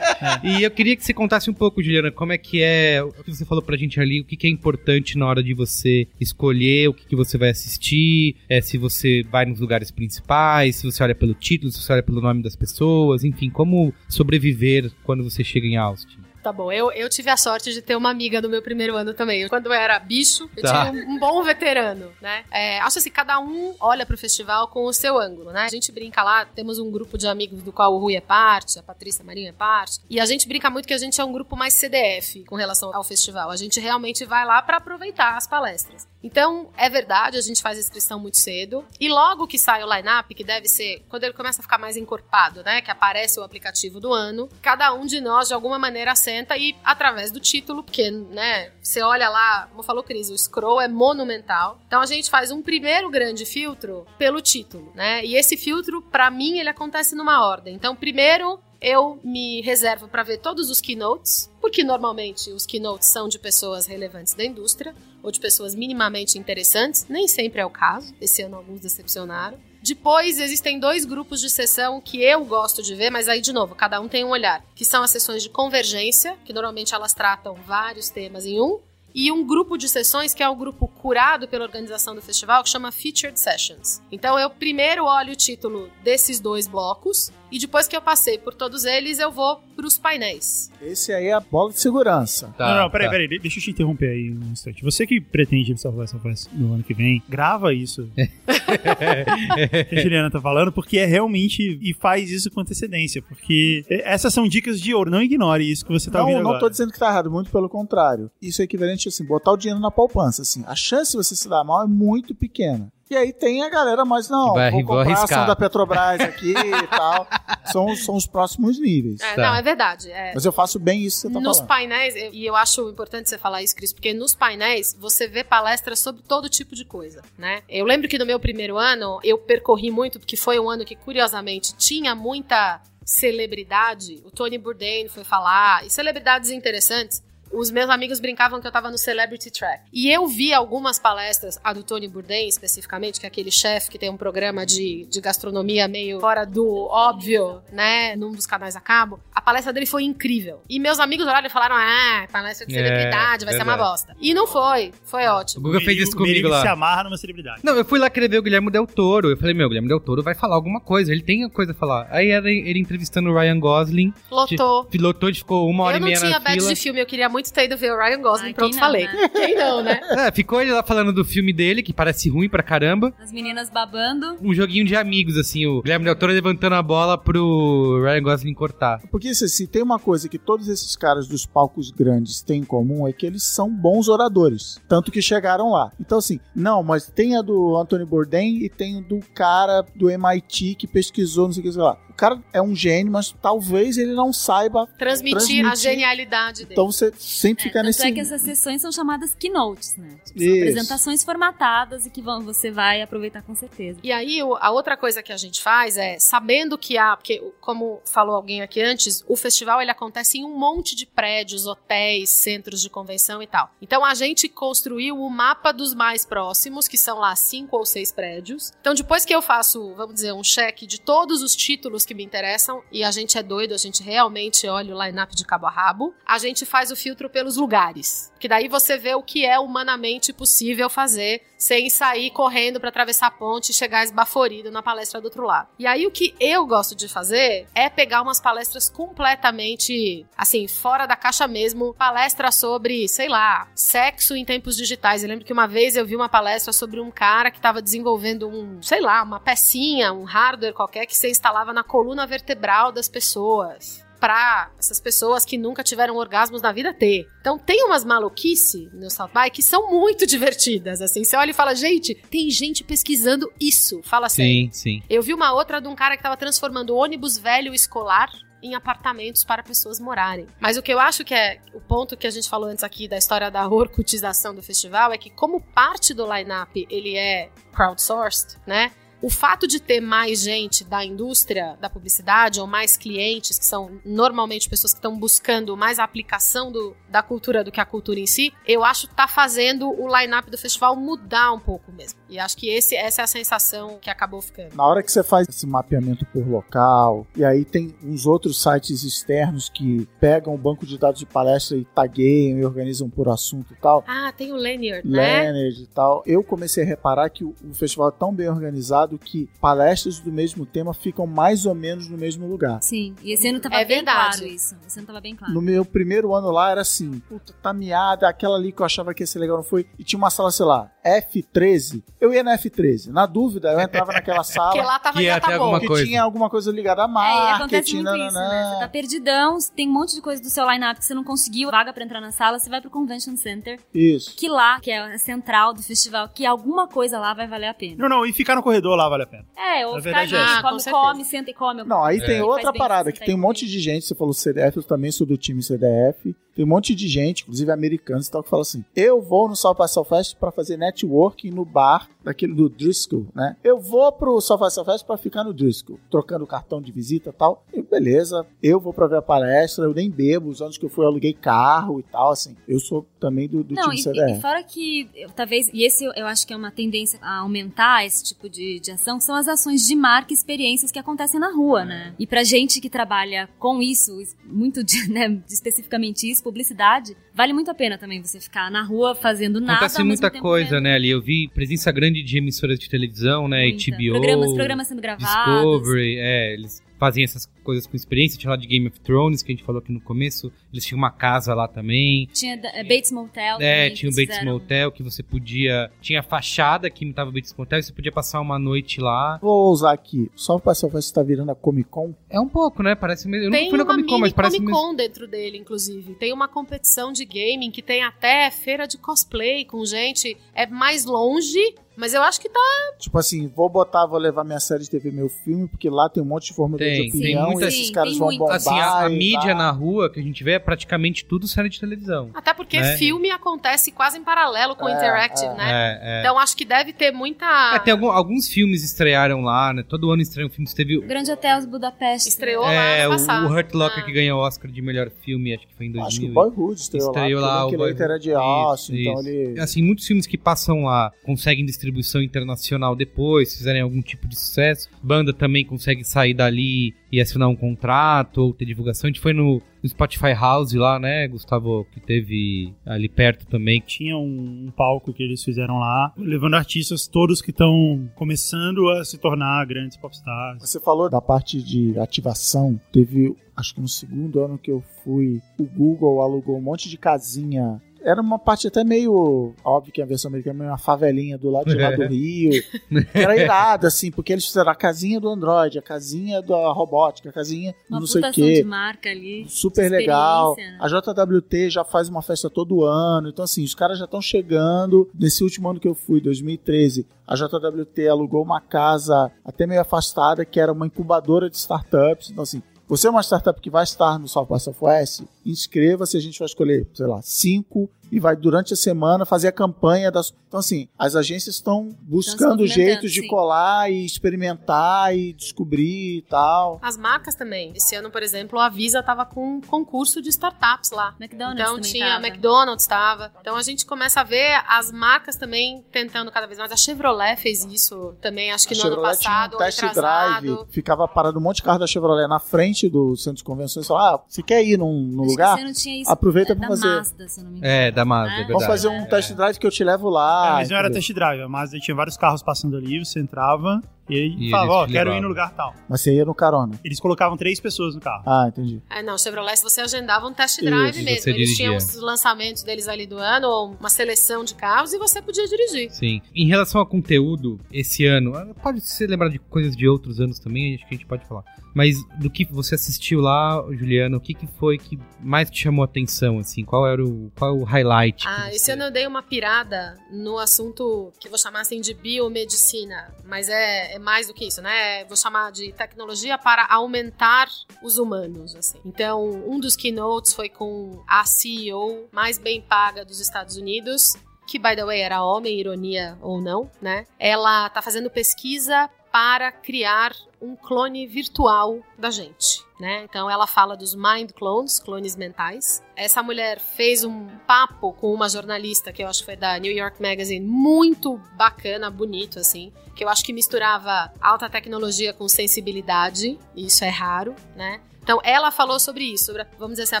E eu queria que você contasse um pouco, Juliana, como é que é, o que você falou pra gente ali, o que, que é importante na hora de você escolher o que, que você vai assistir, é, se você vai nos lugares principais, se você olha pelo título, se você olha pelo nome das pessoas, enfim, como sobreviver quando você chega em Austin. Tá bom, eu, eu tive a sorte de ter uma amiga no meu primeiro ano também. Quando eu era bicho, eu Tá. tinha um, um bom veterano, né? É, acho assim, cada um olha pro festival com o seu ângulo, né? A gente brinca lá, temos um grupo de amigos do qual o Rui é parte, a Patrícia Marinho é parte, e a gente brinca muito que a gente é um grupo mais CDF com relação ao festival. A gente realmente vai lá pra aproveitar as palestras. Então, é verdade, a gente faz inscrição muito cedo. E logo que sai o line-up, que deve ser quando ele começa a ficar mais encorpado, né? Que aparece o aplicativo do ano, cada um de nós, de alguma maneira, senta e, através do título, porque, né, você olha lá, como falou Cris, o scroll é monumental. Então a gente faz um primeiro grande filtro pelo título, né? E esse filtro, pra mim, ele acontece numa ordem. Então, primeiro. Eu me reservo para ver todos os keynotes, porque normalmente os keynotes são de pessoas relevantes da indústria ou de pessoas minimamente interessantes. Nem sempre é o caso. Esse ano alguns decepcionaram. Depois existem dois grupos de sessão que eu gosto de ver, mas aí de novo, cada um tem um olhar, que são as sessões de convergência, que normalmente elas tratam vários temas em um, e um grupo de sessões que é o grupo curado pela organização do festival, que chama Featured Sessions. Então eu primeiro olho o título desses dois blocos e depois que eu passei por todos eles, eu vou para os painéis. Esse aí é a bola de segurança. Tá, não, não, peraí, tá. peraí, de- deixa eu te interromper aí um instante. Você que pretende South by Southwest no ano que vem, grava isso. que a Juliana tá falando, porque é realmente. E faz isso com antecedência, porque essas são dicas de ouro. Não ignore isso que você tá não, ouvindo não agora. tô dizendo que tá errado, muito pelo contrário. Isso é equivalente assim, botar o dinheiro na poupança, assim. A chance de você se dar mal é muito pequena. E aí tem a galera, mas não, vai- vou vou comprar a arriscar. ação da Petrobras aqui e tal. São, são os próximos níveis. É, Tá. Não, é verdade. é. Mas eu faço bem isso que você tá Nos falando. painéis, eu- e eu acho importante você falar isso, Cris, porque nos painéis você vê palestras sobre todo tipo de coisa, né? Eu lembro que no meu primeiro ano eu percorri muito, porque foi um ano que, curiosamente, tinha muita celebridade. O Tony Bourdain foi falar, e celebridades interessantes. Os meus amigos brincavam que eu tava no Celebrity Track. E eu vi algumas palestras, a do Tony Bourdain especificamente, que é aquele chefe que tem um programa de, de gastronomia meio fora do óbvio, né? Num dos canais a cabo. A palestra dele foi incrível. E meus amigos olharam e falaram: ah, palestra de É, celebridade, vai ser uma bosta. E não foi. Foi O ótimo. Guga fez isso comigo Merigo lá. se amarra numa celebridade. Não, eu fui lá querer ver o Guilherme Del Toro. Eu falei, meu, o Guilherme Del Toro vai falar alguma coisa. Ele tem coisa a falar. Aí era ele entrevistando o Ryan Gosling. Lotou. Pilotou, ficou uma hora Eu e não meia tinha na badge fila. de filme, eu queria muito ter ido ver o Ryan Gosling. Ai, Pronto, quem não, falei. né? Quem não, né? É, ficou ele lá falando do filme dele, que parece ruim pra caramba. As meninas babando. Um joguinho de amigos, assim, o Guilherme Del Toro levantando a bola pro Ryan Gosling cortar. Porque se, se tem uma coisa que todos esses caras dos palcos grandes têm em comum é que eles são bons oradores. Tanto que chegaram lá. Então, assim, não, mas tem a do Anthony Bourdain e tem do cara do MIT que pesquisou, não sei o que sei lá. O cara é um gênio, mas talvez ele não saiba. Transmitir, a Transmitir. genialidade dele. Então você sempre fica Tanto nesse. é que essas sessões são chamadas keynotes, né? Tipo, são apresentações formatadas e que vão, você vai aproveitar com certeza. E aí, a outra coisa que a gente faz é, sabendo que há, porque, como falou alguém aqui antes, o festival ele acontece em um monte de prédios, hotéis, centros de convenção e tal. Então, a gente construiu o mapa dos mais próximos, que são lá cinco ou seis prédios. Então, depois que eu faço, vamos dizer, um cheque de todos os títulos que me interessam, e a gente é doido, a gente realmente olha o line-up de cabo a rabo, a gente faz o filtro pelos lugares. Que daí você vê o que é humanamente possível fazer sem sair correndo pra atravessar a ponte e chegar esbaforido na palestra do outro lado. E aí o que eu gosto de fazer é pegar umas palestras completamente, assim, fora da caixa mesmo, palestra sobre, sei lá, sexo em tempos digitais. Eu lembro que uma vez eu vi uma palestra sobre um cara que estava desenvolvendo um, sei lá, uma pecinha, um hardware qualquer que você instalava na coluna vertebral das pessoas pra essas pessoas que nunca tiveram orgasmos na vida ter. Então tem umas maluquice no South by que são muito divertidas, assim. Você olha e fala, gente, tem gente pesquisando isso. Fala sério. Sim, sim. Eu vi uma outra de um cara que tava transformando ônibus velho escolar em apartamentos para pessoas morarem. Mas o que eu acho que é o ponto que a gente falou antes aqui da história da orcutização do festival é que como parte do line-up ele é crowdsourced, né? O fato de ter mais gente da indústria da publicidade ou mais clientes, que são normalmente pessoas que estão buscando mais a aplicação do, da cultura do que a cultura em si, eu acho que tá fazendo o line-up do festival mudar um pouco mesmo. E acho que esse, essa é a sensação que acabou ficando. Na hora que você faz esse mapeamento por local, e aí tem uns outros sites externos que pegam o banco de dados de palestra e tagueiam e organizam por assunto e tal, Ah, tem o Lanyard, né? Leonard e tal, eu comecei a reparar que o, o festival é tão bem organizado que palestras do mesmo tema ficam mais ou menos no mesmo lugar. Sim, e esse ano tava É bem verdade. claro isso. Esse ano tava bem claro. No meu primeiro ano lá era assim, puta, tá miada, aquela ali que eu achava que ia ser legal não foi, e tinha uma sala, sei lá, F13. Eu ia na F13. Na dúvida, eu entrava naquela Porque sala lá tava Que já ia tá alguma que coisa. tinha alguma coisa ligada a É, e marketing, acontece muito isso, né? Você tá perdidão, tem um monte de coisa do seu line-up que você não conseguiu vaga pra entrar na sala, você vai pro Convention Center, Isso. que lá, que é a central do festival, que alguma coisa lá vai valer a pena. Não, não, e ficar no corredor lá vale a pena. É, ou Na ficar verdade é ali. Ah, com come, come, senta e come. Não, aí É. tem outra parada, que tem um monte de gente, você falou CDF, eu também sou do time CDF, tem um monte de gente, inclusive americanos e tal, que fala assim, eu vou no South by Southwest pra fazer networking no bar daquele do Driscoll, né? Eu vou pro by Southwest pra ficar no Driscoll, trocando cartão de visita e tal. E beleza, eu vou pra ver a palestra, eu nem bebo, os anos que eu fui eu aluguei carro e tal, assim. Eu sou também do, do Não, time e, e fora que, eu, talvez, e esse eu, acho que é uma tendência a aumentar esse tipo de, de ação, são as ações de marca e experiências que acontecem na rua, né? E pra gente que trabalha com isso, is- muito de, né, especificamente isso, publicidade, vale muito a pena também você ficar na rua fazendo nada. Acontece ao mesmo muita tempo coisa, né, ali. Eu vi presença grande de emissoras de televisão, né, muita. HBO, Programas, programas sendo gravados. Discovery, é, eles fazem essas coisas com experiência. Tinha lá de Game of Thrones, que a gente falou aqui no começo. Eles tinham uma casa lá também. Tinha é, Bates Motel. É, também, tinha o Bates fizeram- Motel que você podia. Tinha a fachada que imitava o Bates Motel e você podia passar uma noite lá. Vou usar aqui, o South by Southwest tá virando a Comic Con. É um pouco, né? Parece mesmo. Eu Tem nunca fui na Comic Con, mas parece Comic mesmo. Con dentro dele, inclusive. Tem uma competição de gaming que tem até feira de cosplay com gente. É mais longe, mas eu acho que tá. Tipo assim, vou botar, vou levar minha série de TV, meu filme, porque lá tem um monte de formador Tem, de tem opinião muita- e esses Sim, caras tem vão muito. bombar. Assim, a, a mídia lá. na rua que a gente vê é praticamente tudo série de televisão. Até porque Né? filme acontece quase em paralelo com o É, Interactive, é. né? É, é. Então acho que deve ter muita. É, tem algum- alguns filmes estrearam lá, né? Todo ano estreiam filmes. Teve Grande Hotel Budapeste. Estreou é, lá o, o Hurt Locker Ah. que ganhou o Oscar de melhor filme, acho que foi em 2000. Acho que o Boyhood estreou, Estreou lá, lá, o porque o Linklater era de Boyhood. Austin, Isso, então isso. ele... Assim, muitos filmes que passam lá conseguem distribuição internacional depois, se fizerem algum tipo de sucesso. Banda também consegue sair dali e assinar um contrato ou ter divulgação. A gente foi no, no Spotify House lá, né, Gustavo, que teve ali perto também. Tinha um, um palco que eles fizeram lá, levando artistas todos que estão começando a se tornar grandes popstars. Você falou da parte de ativação. Teve, acho que no segundo ano que eu fui, o Google alugou um monte de casinha. Era uma parte até meio. Óbvio que a versão americana é meio uma favelinha do lado de lá do Rio. Era irado, assim, porque eles fizeram a casinha do Android, a casinha da robótica, a casinha do Uma não sei o quê. de marca ali. Super legal. né? A JWT já faz uma festa todo ano. Então, assim, os caras já estão chegando. Nesse último ano que eu fui, 2013, a JWT alugou uma casa até meio afastada, que era uma incubadora de startups. Então, assim, você é uma startup que vai estar no South by Southwest, inscreva-se, a gente vai escolher, sei lá, cinco e vai durante a semana fazer a campanha das. Então, assim, as agências estão buscando jeitos de sim. colar e experimentar e descobrir e tal. As marcas também. Esse ano, por exemplo, a Visa tava com um concurso de startups lá. McDonald's Então tinha, tava. McDonald's estava. Então a gente começa a ver as marcas também tentando cada vez mais. A Chevrolet fez isso também, acho que A no ano Chevrolet passado, tinha um test drive, ficava parado um monte de carro da Chevrolet na frente do centro de convenções e falava, ah, você quer ir num, num lugar? esse ano tinha isso Aproveita da pra fazer. Mazda, se eu não me engano. É, da Mazda, É. é verdade. Vamos fazer um test drive que eu te levo lá. É, mas não era test drive, a Mazda tinha vários carros passando ali, você entrava e aí E falava, ó, te quero ir no lugar tal. Mas você ia no carona. Eles colocavam três pessoas no carro. Ah, entendi. É, não, Chevrolet você agendava um test drive Isso, mesmo. você Eles tinham os lançamentos deles ali do ano, ou uma seleção de carros, e você podia dirigir. Sim. Em relação a conteúdo, esse ano, ah, pode se lembrar de coisas de outros anos também, acho que a gente pode falar. Mas do que você assistiu lá, Juliana, o que, que foi que mais te chamou a atenção, assim? Qual era o, qual é o highlight? Ah, esse ano eu dei uma pirada no assunto que vou chamar assim de biomedicina, mas é, é mais do que isso, né? Vou chamar de tecnologia para aumentar os humanos, assim. Então, um dos keynotes foi com a CEO mais bem paga dos Estados Unidos, que by the way era homem, ironia ou não, né? Ela tá fazendo pesquisa para criar um clone virtual da gente, né? Então ela fala dos mind clones, clones mentais. Essa mulher fez um papo com uma jornalista que eu acho que foi da New York Magazine, muito bacana, bonito assim, que eu acho que misturava alta tecnologia com sensibilidade, e isso é raro, né? Então, ela falou sobre isso, sobre, vamos dizer assim, a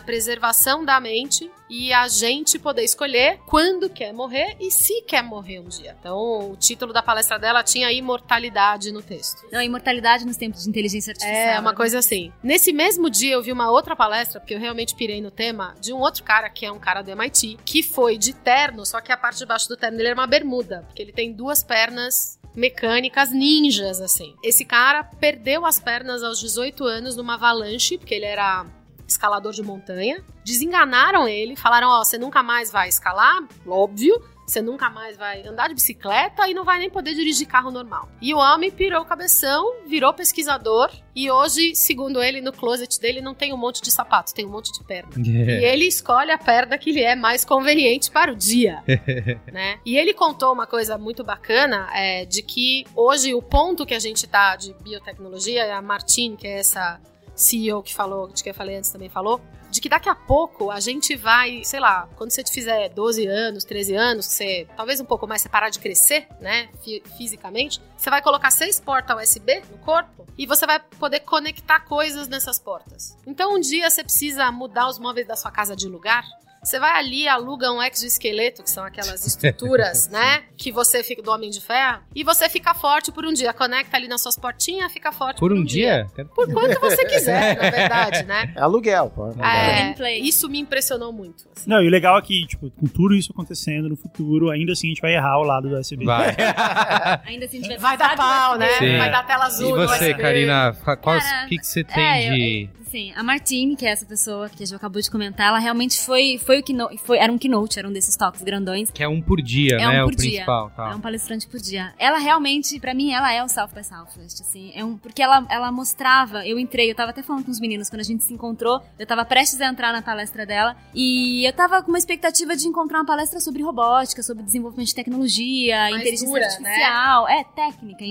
preservação da mente e a gente poder escolher quando quer morrer e se quer morrer um dia. Então, o título da palestra dela tinha imortalidade no texto. Não, imortalidade nos tempos de inteligência artificial. É, uma coisa assim. Nesse mesmo dia eu vi uma outra palestra, porque eu realmente pirei no tema, de um outro cara que é um cara do MIT, que foi de terno, só que a parte de baixo do terno dele era uma bermuda, porque ele tem duas pernas mecânicas ninjas, assim. Esse cara perdeu as pernas aos 18 anos numa avalanche, porque ele era escalador de montanha. Desenganaram ele, falaram: Ó, você nunca mais vai escalar, óbvio. Você nunca mais vai andar de bicicleta e não vai nem poder dirigir carro normal. E o homem pirou o cabeção, virou pesquisador e hoje, segundo ele, no closet dele não tem um monte de sapatos, tem um monte de perna. É. E ele escolhe a perna que lhe é mais conveniente para o dia, né? E ele contou uma coisa muito bacana, é, de que hoje o ponto que a gente tá de biotecnologia, a Martine, que é essa CEO que falou, de que eu falei antes também falou, de que daqui a pouco a gente vai, sei lá, quando você fizer 12 anos, 13 anos, você talvez um pouco mais você parar de crescer, né, fi- fisicamente, você vai colocar seis portas USB no corpo e você vai poder conectar coisas nessas portas. Então um dia você precisa mudar os móveis da sua casa de lugar, você vai ali e aluga um exoesqueleto, que são aquelas estruturas, né? Que você fica do Homem de Ferro. E você fica forte por um dia. Conecta ali nas suas portinhas, fica forte por, Por um dia? Por quanto você quiser, na verdade, né? É aluguel, pô. É, Gameplay. isso me impressionou muito. assim. Não, e o legal é que, tipo, com tudo isso acontecendo no futuro, ainda assim a gente vai errar o lado do USB. Vai. Ainda assim, a gente vai Vai dar de pau, né? Sim. Vai dar tela E azul. no você, USB. Karina, o que, que você tem É, eu- de. Sim, a Martine, que é essa pessoa que a gente acabou de comentar, ela realmente foi, foi o keynote, foi, era um keynote, era um desses toques grandões. Que é um por dia, É né? um o por dia. principal. Tá. É um palestrante por dia. Ela realmente, pra mim, ela é o South by Southwest, assim. É um, porque ela, ela mostrava, eu entrei, eu tava até falando com os meninos quando a gente se encontrou, eu tava prestes a entrar na palestra dela, e eu tava com uma expectativa de encontrar uma palestra sobre robótica, sobre desenvolvimento de tecnologia, Mais inteligência dura, né? artificial, é, técnica,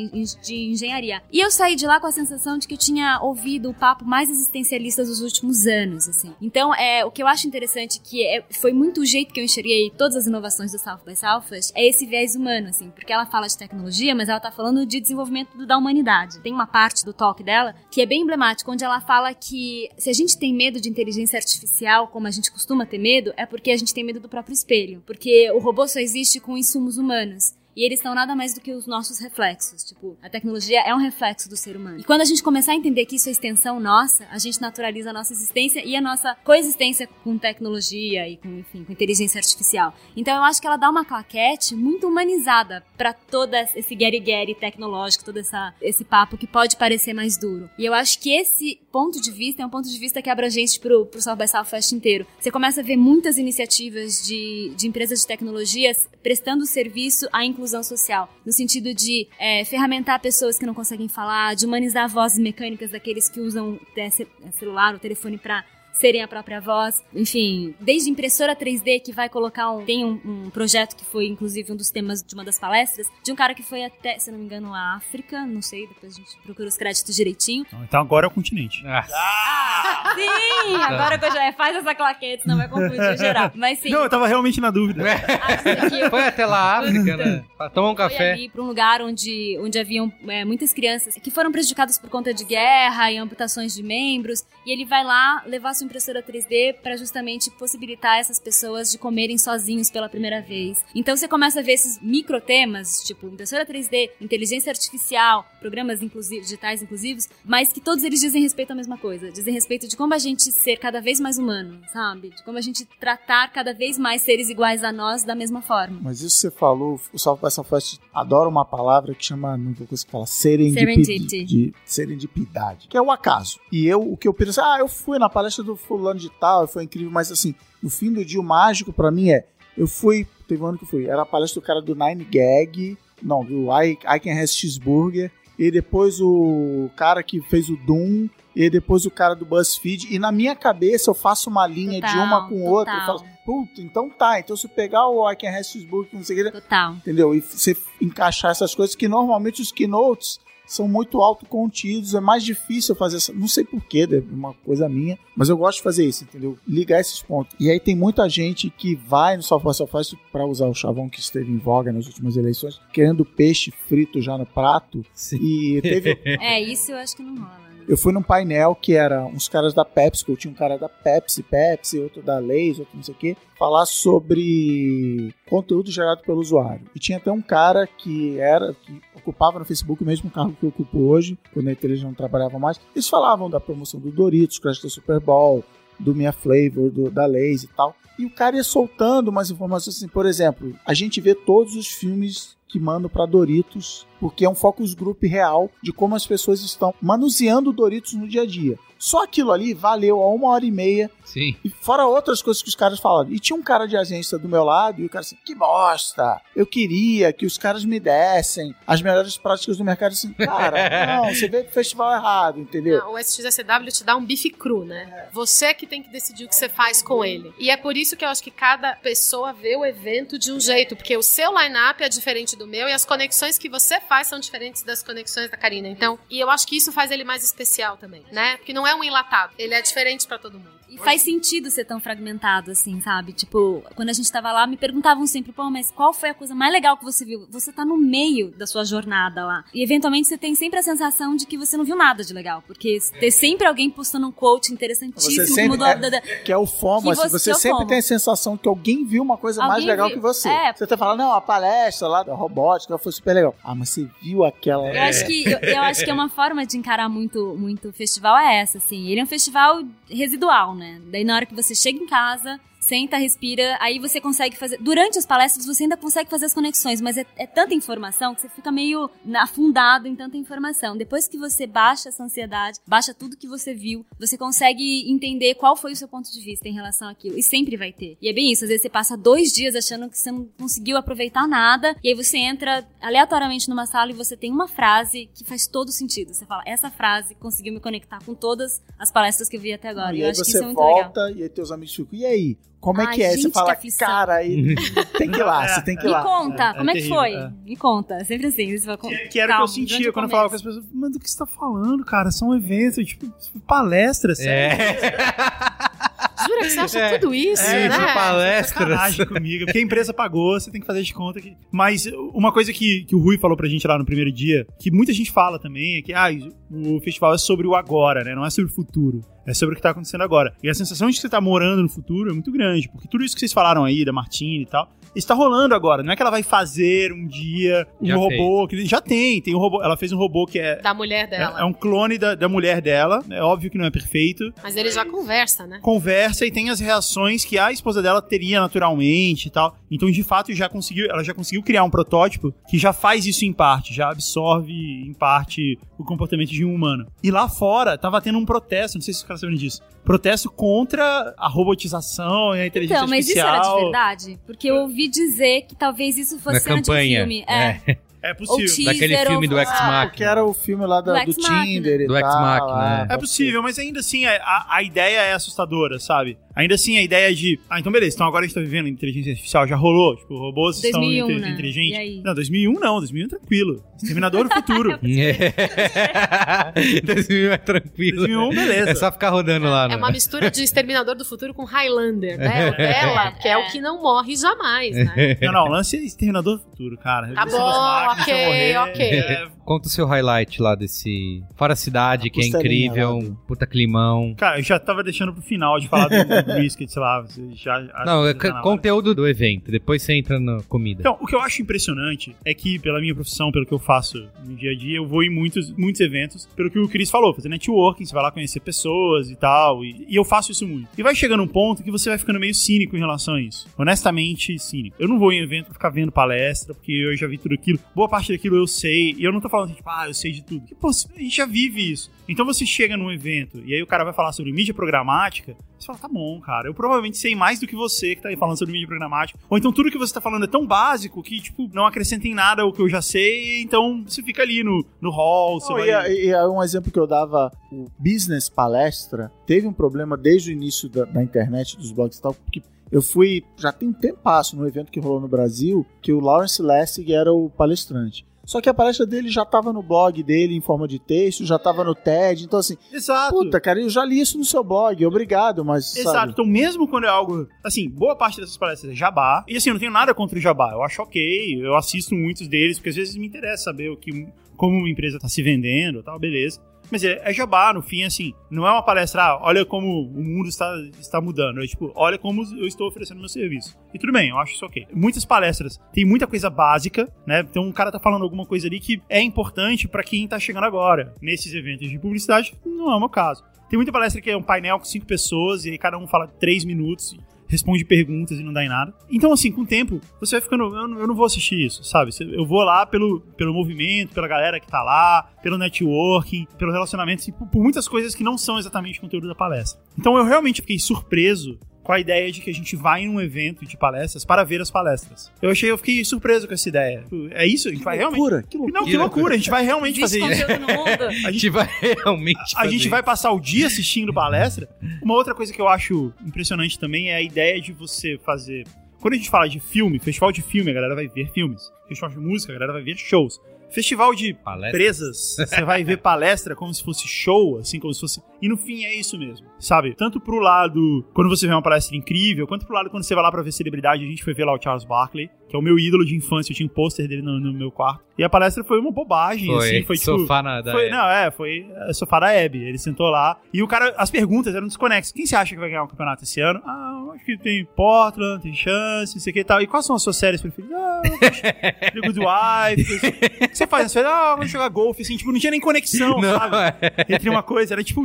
de engenharia. E eu saí de lá com a sensação de que eu tinha ouvido o papo mais existencialista dos últimos anos, assim. Então, é, o que eu acho interessante, que é- foi muito o jeito que eu enxerguei todas as inovações do South by Southwest, é esse viés humano, assim, porque ela fala de tecnologia, mas ela tá falando de desenvolvimento da humanidade. Tem uma parte do talk dela que é bem emblemática, onde ela fala que se a gente tem medo de inteligência artificial, como a gente costuma ter medo, é porque a gente tem medo do próprio espelho. Porque o robô só existe com insumos humanos. E eles são nada mais do que os nossos reflexos. Tipo, a tecnologia é um reflexo do ser humano. E quando a gente começar a entender que isso é extensão nossa, a gente naturaliza a nossa existência e a nossa coexistência com tecnologia e com, enfim, com inteligência artificial. Então eu acho que ela dá uma claquete muito humanizada pra todo esse guerre-guerre tecnológico, todo essa, esse papo que pode parecer mais duro. E eu acho que esse ponto de vista é um ponto de vista que é abrangente pro, pro South by Southwest inteiro. Você começa a ver muitas iniciativas de, de empresas de tecnologias prestando serviço à inclusão social, no sentido de é, ferramentar pessoas que não conseguem falar, de humanizar vozes mecânicas daqueles que usam é, celular ou telefone para serem a própria voz, enfim, desde impressora 3D que vai colocar um tem um, um projeto que foi inclusive um dos temas de uma das palestras de um cara que foi até, se eu não me engano, a África, não sei, depois a gente procura os créditos direitinho. Então agora é o continente. Ah, Sim, agora que eu já faz essa claquete, senão vai confundir geral. Mas sim, Não, eu tava realmente na dúvida. acho que foi até lá a África, né? Pra tomar um foi café. ali para um lugar onde, onde haviam é, muitas crianças que foram prejudicadas por conta de guerra e amputações de membros. E ele vai lá levar sua impressora 3D para justamente possibilitar essas pessoas de comerem sozinhos pela primeira vez. Então você começa a ver esses micro temas, tipo impressora 3D, inteligência artificial, programas inclusi digitais inclusivos, mas que todos eles dizem respeito à mesma coisa. Dizem respeito de como a gente ser cada vez mais humano, sabe? De como a gente tratar cada vez mais seres iguais a nós da mesma forma. Mas isso você falou, o South by Southwest adora uma palavra que chama, não vou conseguir falar, serendipidade. De serendipidade, que é o acaso. E eu, o que eu penso, ah, eu fui na palestra do fulano de tal, foi incrível, mas assim, no fim do dia, o mágico pra mim é, eu fui, teve um ano que eu fui, era a palestra do cara do Nine Gag, não, do I, I Can Have Cheeseburger, e depois o cara que fez o Doom, e depois o cara do BuzzFeed, e na minha cabeça eu faço uma linha de Total, uma com outra, e total. falo, puta, então tá, então se eu pegar o I Can Have Cheeseburger, não sei o que, Total. entendeu? E você encaixar essas coisas que normalmente os keynotes são muito autocontidos, é mais difícil fazer essa, não sei porquê, é uma coisa minha, mas eu gosto de fazer isso, entendeu? Ligar esses pontos. E aí tem muita gente que vai no by Southwest para usar o chavão que esteve em voga nas últimas eleições, querendo peixe frito já no prato, Sim. e teve É, isso eu acho que não rola. Eu fui num painel que era uns caras da Pepsi, que eu tinha um cara da Pepsi, Pepsi, outro da Lay's, outro não sei o quê, falar sobre conteúdo gerado pelo usuário. E tinha até um cara que era, que ocupava no Facebook o mesmo cargo que eu ocupo hoje, quando a Intelligent não trabalhava mais. Eles falavam da promoção do Doritos, Crash da Super Bowl, do Minha Flavor, do, da Lay's e tal. E o cara ia soltando umas informações assim, por exemplo, a gente vê todos os filmes que mandam para Doritos, porque é um focus group real de como as pessoas estão manuseando Doritos no dia a dia. Só aquilo ali valeu a uma hora e meia, Sim. e fora outras coisas que os caras falaram. E tinha um cara de agência do meu lado, e o cara assim, que bosta! Eu queria que os caras me dessem as melhores práticas do mercado. Assim, cara, não, você veio pro festival errado, entendeu? Não, o SXSW te dá um bife cru, né? Você que tem que decidir o que você faz com ele. E é por isso que eu acho que cada pessoa vê o evento de um jeito, porque o seu line-up é diferente do meu e as conexões que você faz são diferentes das conexões da Karina. Então, e eu acho que isso faz ele mais especial também, né? Porque não é um enlatado, ele é diferente pra todo mundo. E faz sentido ser tão fragmentado assim, sabe? Tipo, quando a gente tava lá, me perguntavam sempre, pô, mas qual foi a coisa mais legal que você viu? Você tá no meio da sua jornada lá. E eventualmente você tem sempre a sensação de que você não viu nada de legal. Porque tem sempre alguém postando um quote interessantíssimo Você que sempre- mudou a vida da- Que é o FOMO, assim, você- você é sempre FOMO. tem a sensação que alguém viu uma coisa mais Alguém legal viu. que você. É. Você tá falando, não, a palestra lá da robótica foi super legal. Ah, mas você viu aquela. Eu acho que eu, eu acho que é uma forma de encarar muito muito o festival é essa, assim. Ele é um festival residual, né? Daí na hora que você chega em casa, senta, respira, aí você consegue fazer. Durante as palestras você ainda consegue fazer as conexões, mas é, é tanta informação que você fica meio afundado em tanta informação. Depois que você baixa essa ansiedade, baixa tudo que você viu, você consegue entender qual foi o seu ponto de vista em relação àquilo. E sempre vai ter. E é bem isso. Às vezes você passa dois dias achando que você não conseguiu aproveitar nada, e aí você entra aleatoriamente numa sala e você tem uma frase que faz todo sentido. Você fala, essa frase conseguiu me conectar com todas as palestras que eu vi até agora. e E eu aí acho que você isso é muito legal. volta e aí teus amigos ficam, e aí? Como é Ai, que é? você fala, cara, aí tem que ir lá, você tem que ir Me lá. conta, É, como é, é que terrível, foi? é. Me conta. Sempre assim. Você fala, Que, que era calma, o que eu sentia quando eu falava com as pessoas. Mas do que você tá falando, cara? São eventos, tipo, palestras. É. Jura que você acha É. tudo isso, É, né? essa palestra. Comigo, porque a empresa pagou, você tem que fazer de conta que. Mas uma coisa que, que o Rui falou pra gente lá no primeiro dia, que muita gente fala também, é que ah, o festival é sobre o agora, né? Não é sobre o futuro. É sobre o que tá acontecendo agora. E a sensação de que você tá morando no futuro é muito grande, porque tudo isso que vocês falaram aí, da Martine e tal, está rolando agora. Não é que ela vai fazer um dia um Já robô, que já tem, tem um robô. Ela fez um robô que é. Da mulher É, dela. é um clone da, da mulher dela. É óbvio que não é perfeito. Mas ele já conversa, né? Conversa e tem as reações que a esposa dela teria naturalmente e tal. Então, de fato, já conseguiu, ela já conseguiu criar um protótipo que já faz isso em parte, já absorve em parte o comportamento de um humano. E lá fora tava tendo um protesto, não sei se os caras sabem disso. Protesto contra a robotização e a inteligência Então, mas isso artificial. era de verdade? Porque eu ouvi dizer que talvez isso fosse um filme. É. É possível. teaser, Daquele filme ou- do Ex Ah, Machina. Porque era o filme lá da- Do do, Ex Machina. Tinder e Do. Machina, lá. é. É Pode possível, mas ainda assim a, a- a ideia é assustadora, sabe? Ainda assim a ideia de. Ah, então beleza, então agora a gente tá vivendo inteligência artificial, já rolou. Tipo, robôs 2001, estão inte- né? inteligentes. Não, 2001 não, 2001 tranquilo. Exterminador do futuro. É. 2000 é tranquilo. 2001, beleza. É só ficar rodando lá, né? É uma mistura de Exterminador do Futuro com Highlander, né? O dela, que é o que não morre jamais, né? Não, não, o lance é Exterminador do futuro, cara. Tá bom, ok, ok. é, Conta o seu highlight lá desse. Fora a cidade, A que é incrível, lá um puta climão. Cara, eu já tava deixando pro final de falar do, do brisket, sei lá. Você já, Não, que é tá conteúdo do evento. Depois você entra na comida. Então, o que eu acho impressionante é que, pela minha profissão, pelo que eu faço no dia a dia, eu vou em muitos, muitos eventos, pelo que o Chris falou, fazer networking, você vai lá conhecer pessoas e tal, e, e eu faço isso muito. E vai chegando um ponto que você vai ficando meio cínico em relação a isso. Honestamente, cínico. Eu não vou em evento pra ficar vendo palestra, porque eu já vi tudo aquilo. Boa parte daquilo eu sei, e eu não tô falando, tipo, ah, eu sei de tudo. Pô, a gente já vive isso. Então você chega num evento, e aí o cara vai falar sobre mídia programática, você fala, tá bom, cara, eu provavelmente sei mais do que você que tá aí falando sobre mídia programática. Ou então tudo que você tá falando é tão básico que, tipo, não acrescenta em nada o que eu já sei, então você fica ali no, no hall, você Não, vai... e, é- e é um exemplo que eu dava, o Business Palestra teve um problema desde o início da, da internet, dos blogs e tal, porque eu fui, já tem um tempasso no evento que rolou no Brasil, que o Lawrence Lessig era o palestrante. Só que a palestra dele já tava no blog dele em forma de texto, já tava no TED, então assim, Exato. puta, cara, eu já li isso no seu blog, obrigado, mas Exato, sabe? então mesmo quando é algo. Assim, boa parte dessas palestras é jabá. E assim, eu não tenho nada contra o jabá. Eu acho ok, eu assisto muitos deles, porque às vezes me interessa saber o que, como uma empresa tá se vendendo e tal, beleza. Mas é, é jabá, no fim, assim, não é uma palestra, ah, olha como o mundo está, está mudando. É tipo, olha como eu estou oferecendo meu serviço. E tudo bem, eu acho isso ok. Muitas palestras tem muita coisa básica, né? Então um cara tá falando alguma coisa ali que é importante pra quem tá chegando agora. Nesses eventos de publicidade, não é o meu caso. Tem muita palestra que é um painel com cinco pessoas e aí cada um fala três minutos, responde perguntas e não dá em nada. Então, assim, com o tempo, você vai ficando. Eu eu não vou assistir isso, sabe? Eu vou lá pelo, pelo movimento, pela galera que tá lá, pelo networking, pelo relacionamento, e por, por muitas coisas que não são exatamente conteúdo da palestra. Então, eu realmente fiquei surpreso com a ideia de que a gente vai em um evento de palestras para ver as palestras. Eu achei, eu fiquei surpreso com essa ideia. É isso? A gente vai realmente. loucura, que loucura. Não, que loucura, a gente vai realmente fazer isso. conteúdo no mundo. A A gente vai realmente. a gente vai passar o dia assistindo palestra. Uma outra coisa que eu acho impressionante também é a ideia de você fazer. Quando a gente fala de filme, festival de filme, a galera vai ver filmes. Festival de música, a galera vai ver shows. Festival de Palestra. empresas, você vai ver palestra como se fosse show, assim, como se fosse. E no fim é isso mesmo, sabe? Tanto pro lado, quando você vê uma palestra incrível, quanto pro lado quando você vai lá pra ver celebridade. A gente foi ver lá o Charles Barkley, que é o meu ídolo de infância, eu tinha um pôster dele no, no meu quarto. E a palestra foi uma bobagem, Foi, assim, foi tipo. sofá na, da Foi, não, é, foi é, sofá da Hebe. Ele sentou lá. E o cara, as perguntas eram desconexas. Quem você acha que vai ganhar o campeonato esse ano? Ah, acho que tem Portland, tem chance, não sei o que e tal. E quais são as suas séries preferidas? Ah, The Good Wife. O que você faz nas férias? Ah, vamos jogar golfe, assim. Tipo, não tinha nem conexão, Não, sabe? é. Entre uma coisa, era tipo.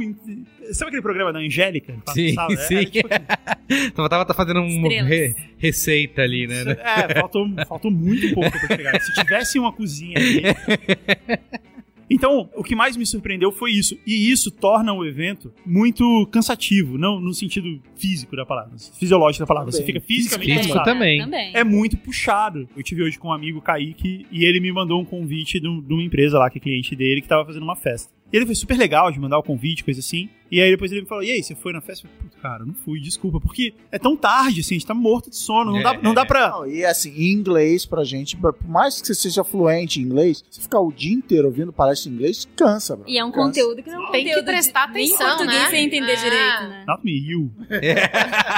Sabe aquele programa da Angélica? Sim, Sabe? sim. Era, tipo, assim, Tava, tava tá fazendo uma re- receita ali, né? É, faltou, faltou muito pouco pra chegar. Se tivesse uma cozinha ali. Então, o que mais me surpreendeu foi isso. E isso torna o evento muito cansativo, não no sentido físico da palavra, fisiológico da palavra. Você Também. fica fisicamente Físico cansado. também. Também. É muito puxado. Eu tive hoje com um amigo Kaique e ele me mandou um convite de, um- de uma empresa lá, que é cliente dele, que tava fazendo uma festa. E ele foi super legal de mandar o convite, coisa assim. E aí depois ele me falou: E aí, você foi na festa? Eu falei, Puta, cara, não fui, desculpa. Porque é tão tarde, assim, a gente tá morto de sono. Não, dá, não dá pra. Não, e assim, em inglês pra gente, por mais que você seja fluente em inglês, você ficar o dia inteiro ouvindo palestra em inglês, cansa, bro. E é um Cansa. conteúdo que não é Tem que de- prestar nem atenção, português né? sem entender Ah. direito, né? Not me, you.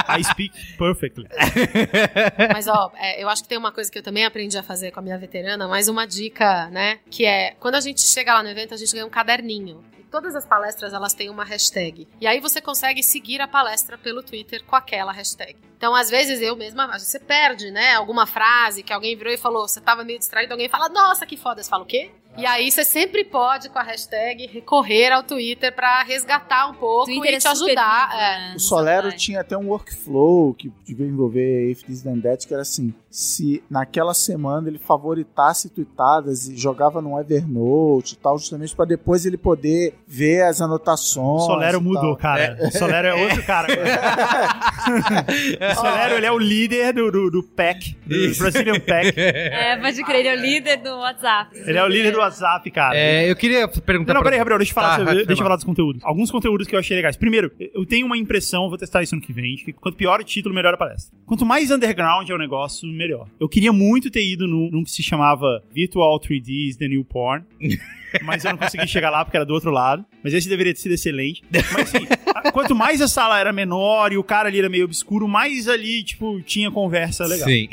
I speak perfectly. Mas, ó, é, eu acho que tem uma coisa que eu também aprendi a fazer com a minha veterana, mais uma dica, né? Que é, quando a gente chega lá no evento, a gente ganha um caderninho. E todas as palestras, elas têm uma hashtag. E aí você consegue seguir a palestra pelo Twitter com aquela hashtag. Então, às vezes, eu mesma, você perde, né? Alguma frase que alguém virou e falou, você tava meio distraído, alguém fala, nossa, que foda. Você fala, o quê? E aí você sempre pode, com a hashtag, recorrer ao Twitter pra resgatar um pouco Twitter e é te ajudar. vivo, é. né? O Solero tinha até um workflow que devia envolver If This Then That, que era assim, se naquela semana ele favoritasse tweetadas e jogava no Evernote e tal, justamente pra depois ele poder ver as anotações. O Solero mudou, tal. cara. O Solero é outro cara. o Solero, ele é o líder do, do, do PEC, do Isso. Brazilian PEC. É, pode crer, ele é o líder do WhatsApp. Ele é o líder do WhatsApp, cara. É, eu queria perguntar Não, não, pra- peraí, Gabriel, deixa eu falar, Tá, sobre- deixa eu falar dos conteúdos. Alguns conteúdos que eu achei legais. Primeiro, eu tenho uma impressão, vou testar isso ano que vem, que quanto pior o título, melhor a palestra. Quanto mais underground é o negócio, melhor. Eu queria muito ter ido num, num que se chamava Virtual 3D is the New Porn. Mas eu não consegui chegar lá porque era do outro lado. Mas esse deveria ter sido excelente. Mas assim, quanto mais a sala era menor e o cara ali era meio obscuro, mais ali, tipo, tinha conversa legal. Sim.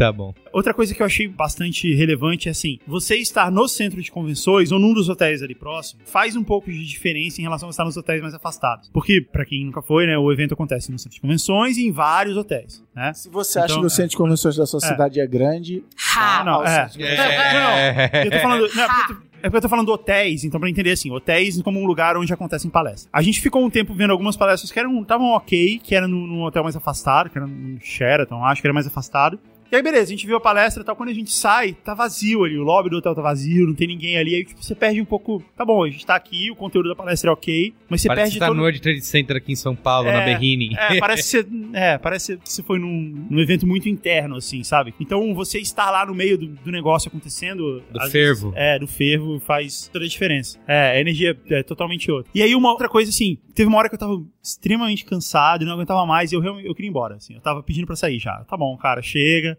Tá bom. Outra coisa que eu achei bastante relevante é assim: você estar no centro de convenções ou num dos hotéis ali próximo faz um pouco de diferença em relação a estar nos hotéis mais afastados. Porque, pra quem nunca foi, né, o evento acontece no centro de convenções e em vários hotéis, né? Se você acha Então, que o centro de convenções da sua é. cidade é grande, Ha! não, ao é. convenções. Não, eu tô falando. Não, é porque eu tô- é falando hotéis, então pra entender assim, hotéis como um lugar onde acontecem palestras. A gente ficou um tempo vendo algumas palestras que eram estavam ok, que era num, num hotel mais afastado, que era no Sheraton, acho que era mais afastado. E aí, beleza, a gente viu a palestra e tal. Quando a gente sai, tá vazio ali. O lobby do hotel tá vazio, não tem ninguém ali. Aí tipo, você perde um pouco. Tá bom, a gente tá aqui, o conteúdo da palestra é ok, mas você Parece perde que tá todo. no World Trade Center aqui em São Paulo, na É, Berrini. É, parece ser, é, parece que você foi num, num evento muito interno, assim, sabe? Então você estar lá no meio do, do negócio acontecendo. Do fervo. vezes- é, do fervo faz toda a diferença. É, a energia é totalmente outra. E aí, uma outra coisa, assim, teve uma hora que eu tava extremamente cansado e não aguentava mais e eu eu queria ir embora, assim. Eu tava pedindo pra sair já. Tá bom, cara, chega.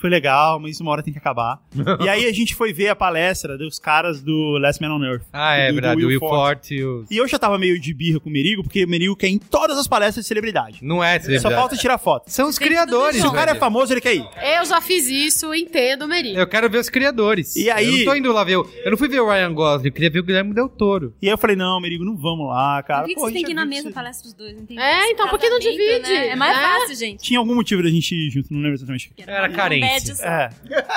Foi legal, mas uma hora tem que acabar. e aí a gente foi ver a palestra dos caras do Last Man on Earth. Ah, é do- do verdade. O Will Will Forte. Forte e o... E eu já tava meio de birra com o Merigo, porque o Merigo quer ir em todas as palestras de celebridade. Não é Só celebridade. falta tirar foto. São os Tem criadores, Se o cara é famoso, ele quer ir. Eu já fiz isso, entendo, Meri. Eu quero ver os criadores. E aí- Eu não tô indo lá ver o... Eu não fui ver o Ryan Gosling, eu queria ver o Guilherme Del Toro. E aí eu falei, não, Merigo, não vamos lá, cara. Por que, que Pô, você tem que ir na mesma você- palestra dos dois? Não tem É, então, por que não divide? né? É mais É. fácil, gente. Tinha algum motivo da gente ir junto, não lembro exatamente. Era carência. É.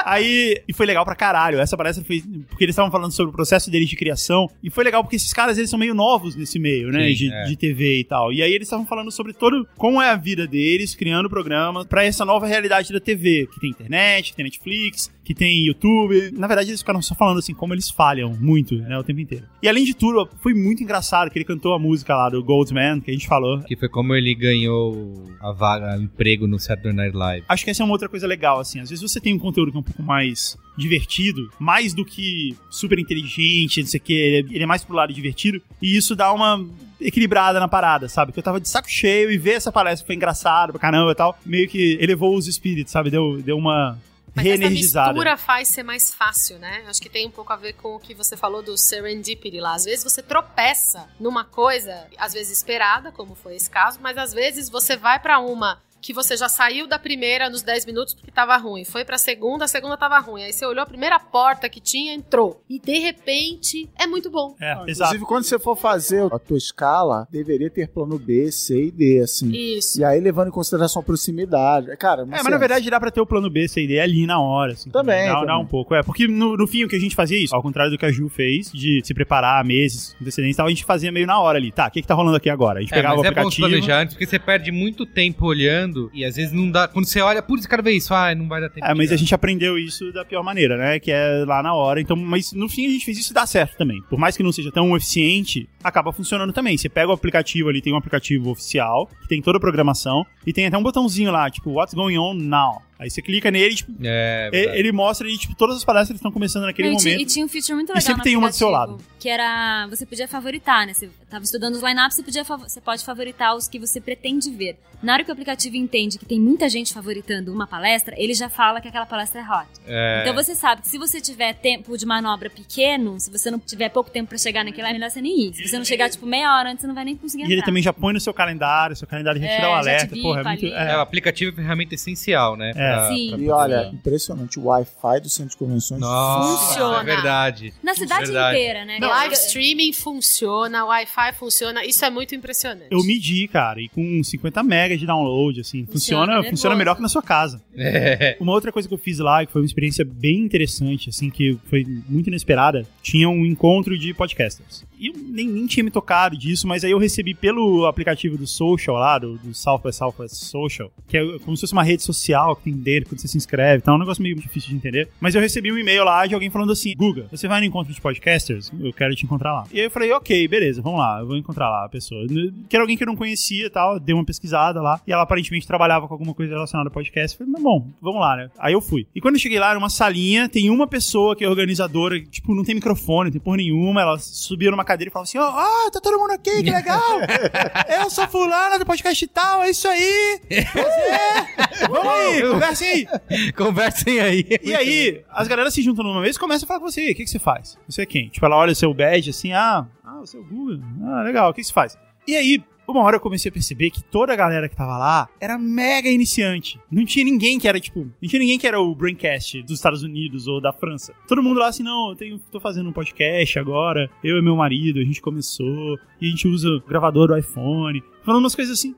Aí, e foi legal pra caralho. Essa palestra foi. Porque eles estavam falando sobre o processo deles de criação. E foi legal porque esses caras, eles são meio novos nesse meio, né? Sim, de, é. de TV e tal. E aí eles estavam falando sobre todo. Como é a vida deles, criando programas pra essa nova realidade da TV. Que tem internet, que tem Netflix, que tem YouTube. Na verdade, eles ficaram só falando assim, como eles falham muito, né? O tempo inteiro. E além de tudo, foi muito engraçado que ele cantou a música lá do Goldman, que a gente falou. Que foi como ele ganhou a vaga, o emprego no Saturday Night Live. Acho que essa é uma outra coisa legal, assim. Às vezes você tem um conteúdo que é um pouco mais divertido, mais do que super inteligente, não sei o que, ele é- ele é mais pro lado divertido, e isso dá uma equilibrada na parada, sabe? Que eu tava de saco cheio e ver essa palestra que foi engraçado pra caramba e tal, meio que elevou os espíritos, sabe? Deu, deu uma Mas essa reenergizada. mistura faz ser mais fácil, né? Acho que tem um pouco a ver com o que você falou do serendipity lá. Às vezes você tropeça numa coisa, às vezes esperada, como foi esse caso, mas às vezes você vai pra uma que você já saiu da primeira nos 10 minutos porque tava ruim, foi pra segunda, a segunda tava ruim. Aí você olhou a primeira porta que tinha, entrou. E de repente é muito bom. É, exato. Inclusive, quando você for fazer a tua escala, deveria ter plano B, C e D, assim. Isso. E aí, levando em consideração a proximidade. Cara, É, mas na verdade dá pra ter o plano B, essa ideia ali na hora. Assim, Também, Dá, também. dá um pouco. É, porque no, no fim o que a gente fazia é isso. Ao contrário do que a Ju fez, de se preparar meses com antecedência e tal, a gente fazia meio na hora ali. Tá, o que que tá rolando aqui agora? A gente É, pegava mas o é bom se aplicativo. planejar antes, porque você perde muito tempo olhando e às vezes não dá. Quando você olha, putz, quero ver isso, ah, não vai dar tempo. É, mas a gente aprendeu isso da pior maneira, né? Que é lá na hora. Então, mas no fim a gente fez isso e dá certo também. Por mais que não seja tão eficiente, acaba funcionando também. Você pega o aplicativo ali, tem um aplicativo oficial, que tem toda a programação, e tem até um botãozinho lá, tipo, What's Going On Now? Aí você clica nele, tipo, É, e- verdade. ele mostra ali, tipo, todas as palestras estão começando naquele e, momento. e tinha um feature muito E legal sempre no tem uma do seu aplicativo, lado. Que era, você podia favoritar, né? Você tava estudando os lineups, você, podia, você pode favoritar os que você pretende ver. Na hora que o aplicativo entende que tem muita gente favoritando uma palestra, ele já fala que aquela palestra é hot. É. Então você sabe que se você tiver tempo de manobra pequeno, se você não tiver pouco tempo pra chegar naquele, é melhor você nem ir. Se você não chegar, tipo, meia hora antes, você não vai nem conseguir E entrar. ele também já põe no seu calendário, seu calendário já É, dá o já alerta. te Porra, é muito. É, É, o aplicativo é uma ferramenta essencial, né? É. Sim. E olha, impressionante, o Wi-Fi do centro de convenções Nossa, Funciona. é verdade. Na cidade Verdade. inteira, né? Live streaming funciona, Wi-Fi funciona, isso é muito impressionante. eu medi, cara, e com 50 megas de download, assim, funciona, Funciona funciona, nervoso. melhor que na sua casa. É. Uma outra coisa que eu fiz lá, que foi uma experiência bem interessante, assim, que foi muito inesperada, tinha um encontro de podcasters. E eu nem, nem tinha me tocado disso, mas aí eu recebi pelo aplicativo do Social lá, do, do South by Social, que é como se fosse uma rede social que tem dele quando você se inscreve, então é um negócio meio difícil de entender. Mas eu recebi um e-mail lá de alguém falando assim, Guga, você vai no encontro de podcasters? Eu quero te encontrar lá. E aí eu falei, ok, beleza, vamos lá, eu vou encontrar lá a pessoa. Que era alguém que eu não conhecia e tal, dei uma pesquisada lá, e ela aparentemente trabalhava com alguma coisa relacionada ao podcast. Eu falei, mas bom, vamos lá, né? Aí eu fui. E quando eu cheguei lá, era uma salinha, tem uma pessoa que é organizadora, tipo, não tem microfone, não tem porra nenhuma, ela subia numa cadeira e falava assim, ó, ah, tá todo mundo aqui, que legal! eu sou fulana do podcast e tal, é isso aí! Prazer! Vamos aí, conversem aí! Conversem aí. E aí, as galera se juntam numa vez e começam a falar com você. O que, que você faz? Você é quem? Tipo, ela olha o seu badge assim, ah, ah, você é o Google. Ah, legal, o que, que você faz? E aí, uma hora eu comecei a perceber que toda a galera que tava lá era mega iniciante. Não tinha ninguém que era, tipo, não tinha ninguém que era o Braincast dos Estados Unidos ou da França. Todo mundo lá assim, não, eu tenho, tô fazendo um podcast agora, eu e meu marido, a gente começou, e a gente usa o gravador do iPhone, falando umas coisas assim.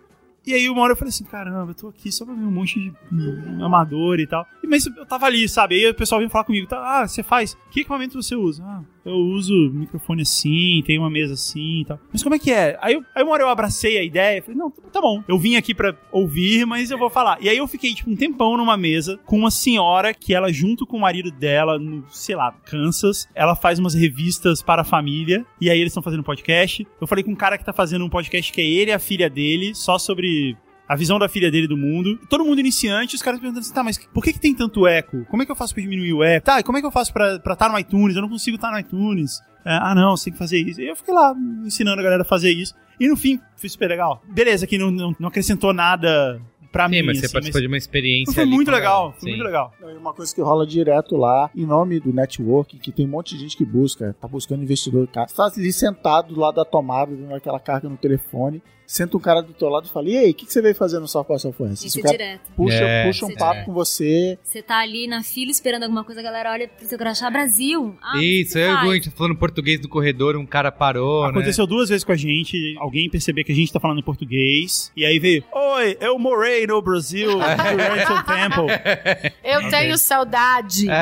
E aí uma hora eu falei assim, caramba, eu tô aqui só pra ver um monte de amador e tal. Mas eu tava ali, sabe? Aí o pessoal vem falar comigo, tá, ah, você faz, que equipamento você usa? Ah, eu uso microfone assim, tenho uma mesa assim e tal. Mas como é que é? Aí, aí uma hora eu abracei a ideia, falei, não, tá bom. Eu vim aqui pra ouvir, mas eu vou falar. E aí eu fiquei, tipo, um tempão numa mesa com uma senhora que ela, junto com o marido dela, no, sei lá, Kansas, ela faz umas revistas para a família. E aí eles estão fazendo podcast. Eu falei com um cara que tá fazendo um podcast que é ele e a filha dele, só sobre a visão da filha dele do mundo. Todo mundo iniciante, os caras perguntando assim, tá, mas por que, que tem tanto eco? Como é que eu faço pra diminuir o eco? Tá, e como é que eu faço pra estar no iTunes? Eu não consigo estar no iTunes. É, ah, não, você tem que fazer isso. E eu fiquei lá ensinando a galera a fazer isso. E no fim, foi super legal. Beleza, que não, não, não acrescentou nada pra Sim, mim. mas você assim, participou de uma experiência. mas foi ali muito legal, ela. foi Sim. muito legal. É uma coisa que rola direto lá, em nome do network, que tem um monte de gente que busca, tá buscando investidor. Cara, você tá ali sentado do lado da tomada, vendo aquela carga no telefone, senta um cara do teu lado e fala, e aí, o que, que você veio fazer no Software Software? Isso Se é direto. puxa, É, puxa um isso é papo com você, Você tá ali na fila esperando alguma coisa, a galera olha pro seu crachá, Brasil. Ah, Isso, a gente tá falando português do corredor, um cara parou, né? Aconteceu duas vezes com a gente, alguém perceber que a gente tá falando em português, e aí veio, Oi, eu morei no Brasil durante um tempo. Eu tenho saudade.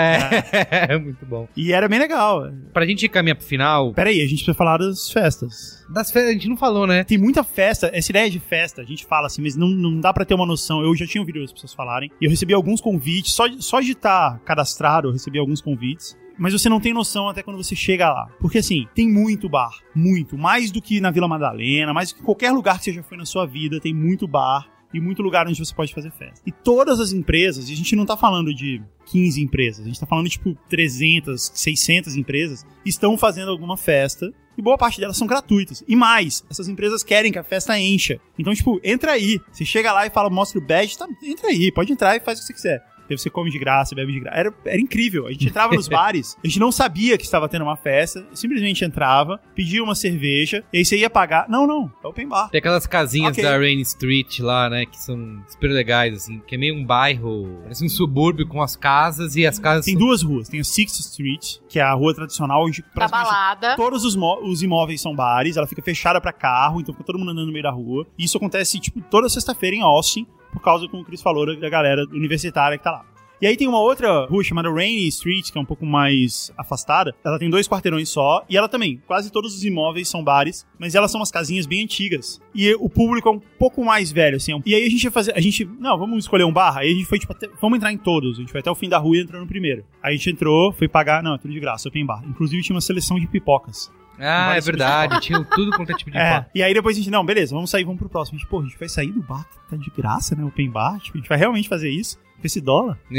É, muito bom. E era bem legal. Pra gente caminhar pro final, Peraí, a gente precisa falar das festas. Das férias a gente não falou, né? Tem muita festa, essa ideia de festa, a gente fala assim, mas não, não dá pra ter uma noção. Eu já tinha ouvido as pessoas falarem, e eu recebi alguns convites, só, só de estar cadastrado, eu recebi alguns convites. Mas você não tem noção até quando você chega lá. Porque assim, tem muito bar. Muito. Mais do que na Vila Madalena, mais do que qualquer lugar que você já foi na sua vida, tem muito bar e muito lugar onde você pode fazer festa. E todas as empresas, e a gente não tá falando de 15 empresas, a gente tá falando tipo 300, 600 empresas, estão fazendo alguma festa e boa parte delas são gratuitas. E mais, essas empresas querem que a festa encha. Então, tipo, entra aí. Você chega lá e fala, mostra o badge, tá, entra aí, pode entrar e faz o que você quiser. Você come de graça, bebe de graça. Era, era incrível. A gente entrava nos bares, a gente não sabia que estava tendo uma festa, simplesmente entrava, pedia uma cerveja, e aí você ia pagar. Não, não, é open bar. Tem aquelas casinhas Ok. da Rain Street lá, né? Que são super legais, assim. Que é meio um bairro, parece um subúrbio com as casas e as casas. Tem são- duas ruas. Tem a Sixth Street, que é a rua tradicional onde praticamente balada. Todos os, os imóveis são bares, ela fica fechada pra carro, então fica todo mundo andando no meio da rua. E isso acontece, tipo, toda sexta-feira em Austin, por causa, como o Chris falou, da- da galera universitária que tá lá. E aí tem uma outra rua chamada Rainy Street, que é um pouco mais afastada. Ela tem dois quarteirões só, e ela também, quase todos os imóveis são bares, mas elas são umas casinhas bem antigas. E o público é um pouco mais velho, assim. E aí a gente ia fazer, a gente, não, vamos escolher um bar. Aí a gente foi, tipo, até- vamos entrar em todos. A gente foi até o fim da rua e entrou no primeiro. Aí a gente entrou, foi pagar, não, é tudo de graça, open bar. Inclusive tinha uma seleção de pipocas. Ah, é verdade. Tinha tudo quanto é tipo de É, bar. e aí depois a gente, não, beleza, vamos sair, vamos pro próximo. A gente, pô, a gente vai sair do bar que tá de graça, né? Open bar, tipo, a gente vai realmente fazer isso com esse dólar?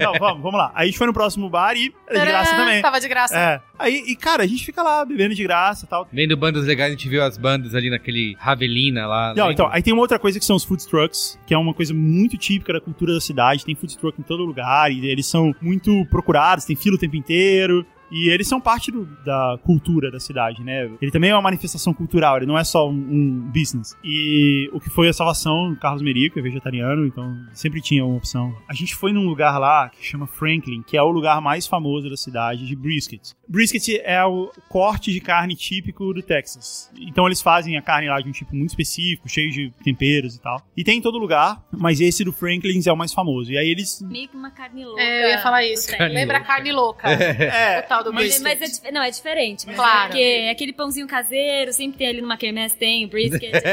não, vamos, vamos lá. Aí a gente foi no próximo bar e era de graça também. Tava de graça. É. Aí, e cara, a gente fica lá bebendo de graça e tal. Vendo bandas legais, a gente viu as bandas ali naquele Ravelina lá. Não, lembra? então, aí tem uma outra coisa que são os food trucks, que é uma coisa muito típica da cultura da cidade. Tem food truck em todo lugar e eles são muito procurados, tem fila o tempo inteiro. E eles são parte do- da cultura da cidade, né? Ele também é uma manifestação cultural, ele não é só um, um business. E o que foi a salvação, Carlos Merico é vegetariano, então sempre tinha uma opção. A gente foi num lugar lá que chama Franklin, que é o lugar mais famoso da cidade de brisket. Brisket é o corte de carne típico do Texas. Então eles fazem a carne lá de um tipo muito específico, cheio de temperos e tal. E tem em todo lugar, mas esse do Franklin's é o mais famoso. E aí eles. Meio que uma carne louca. É, eu ia falar isso. Carne Lembra louca. carne louca. É, O tal do mas- brisket. Mas é, não, é diferente. Mas Claro. Porque é aquele pãozinho caseiro, sempre tem ali numa quermesse, tem o brisket.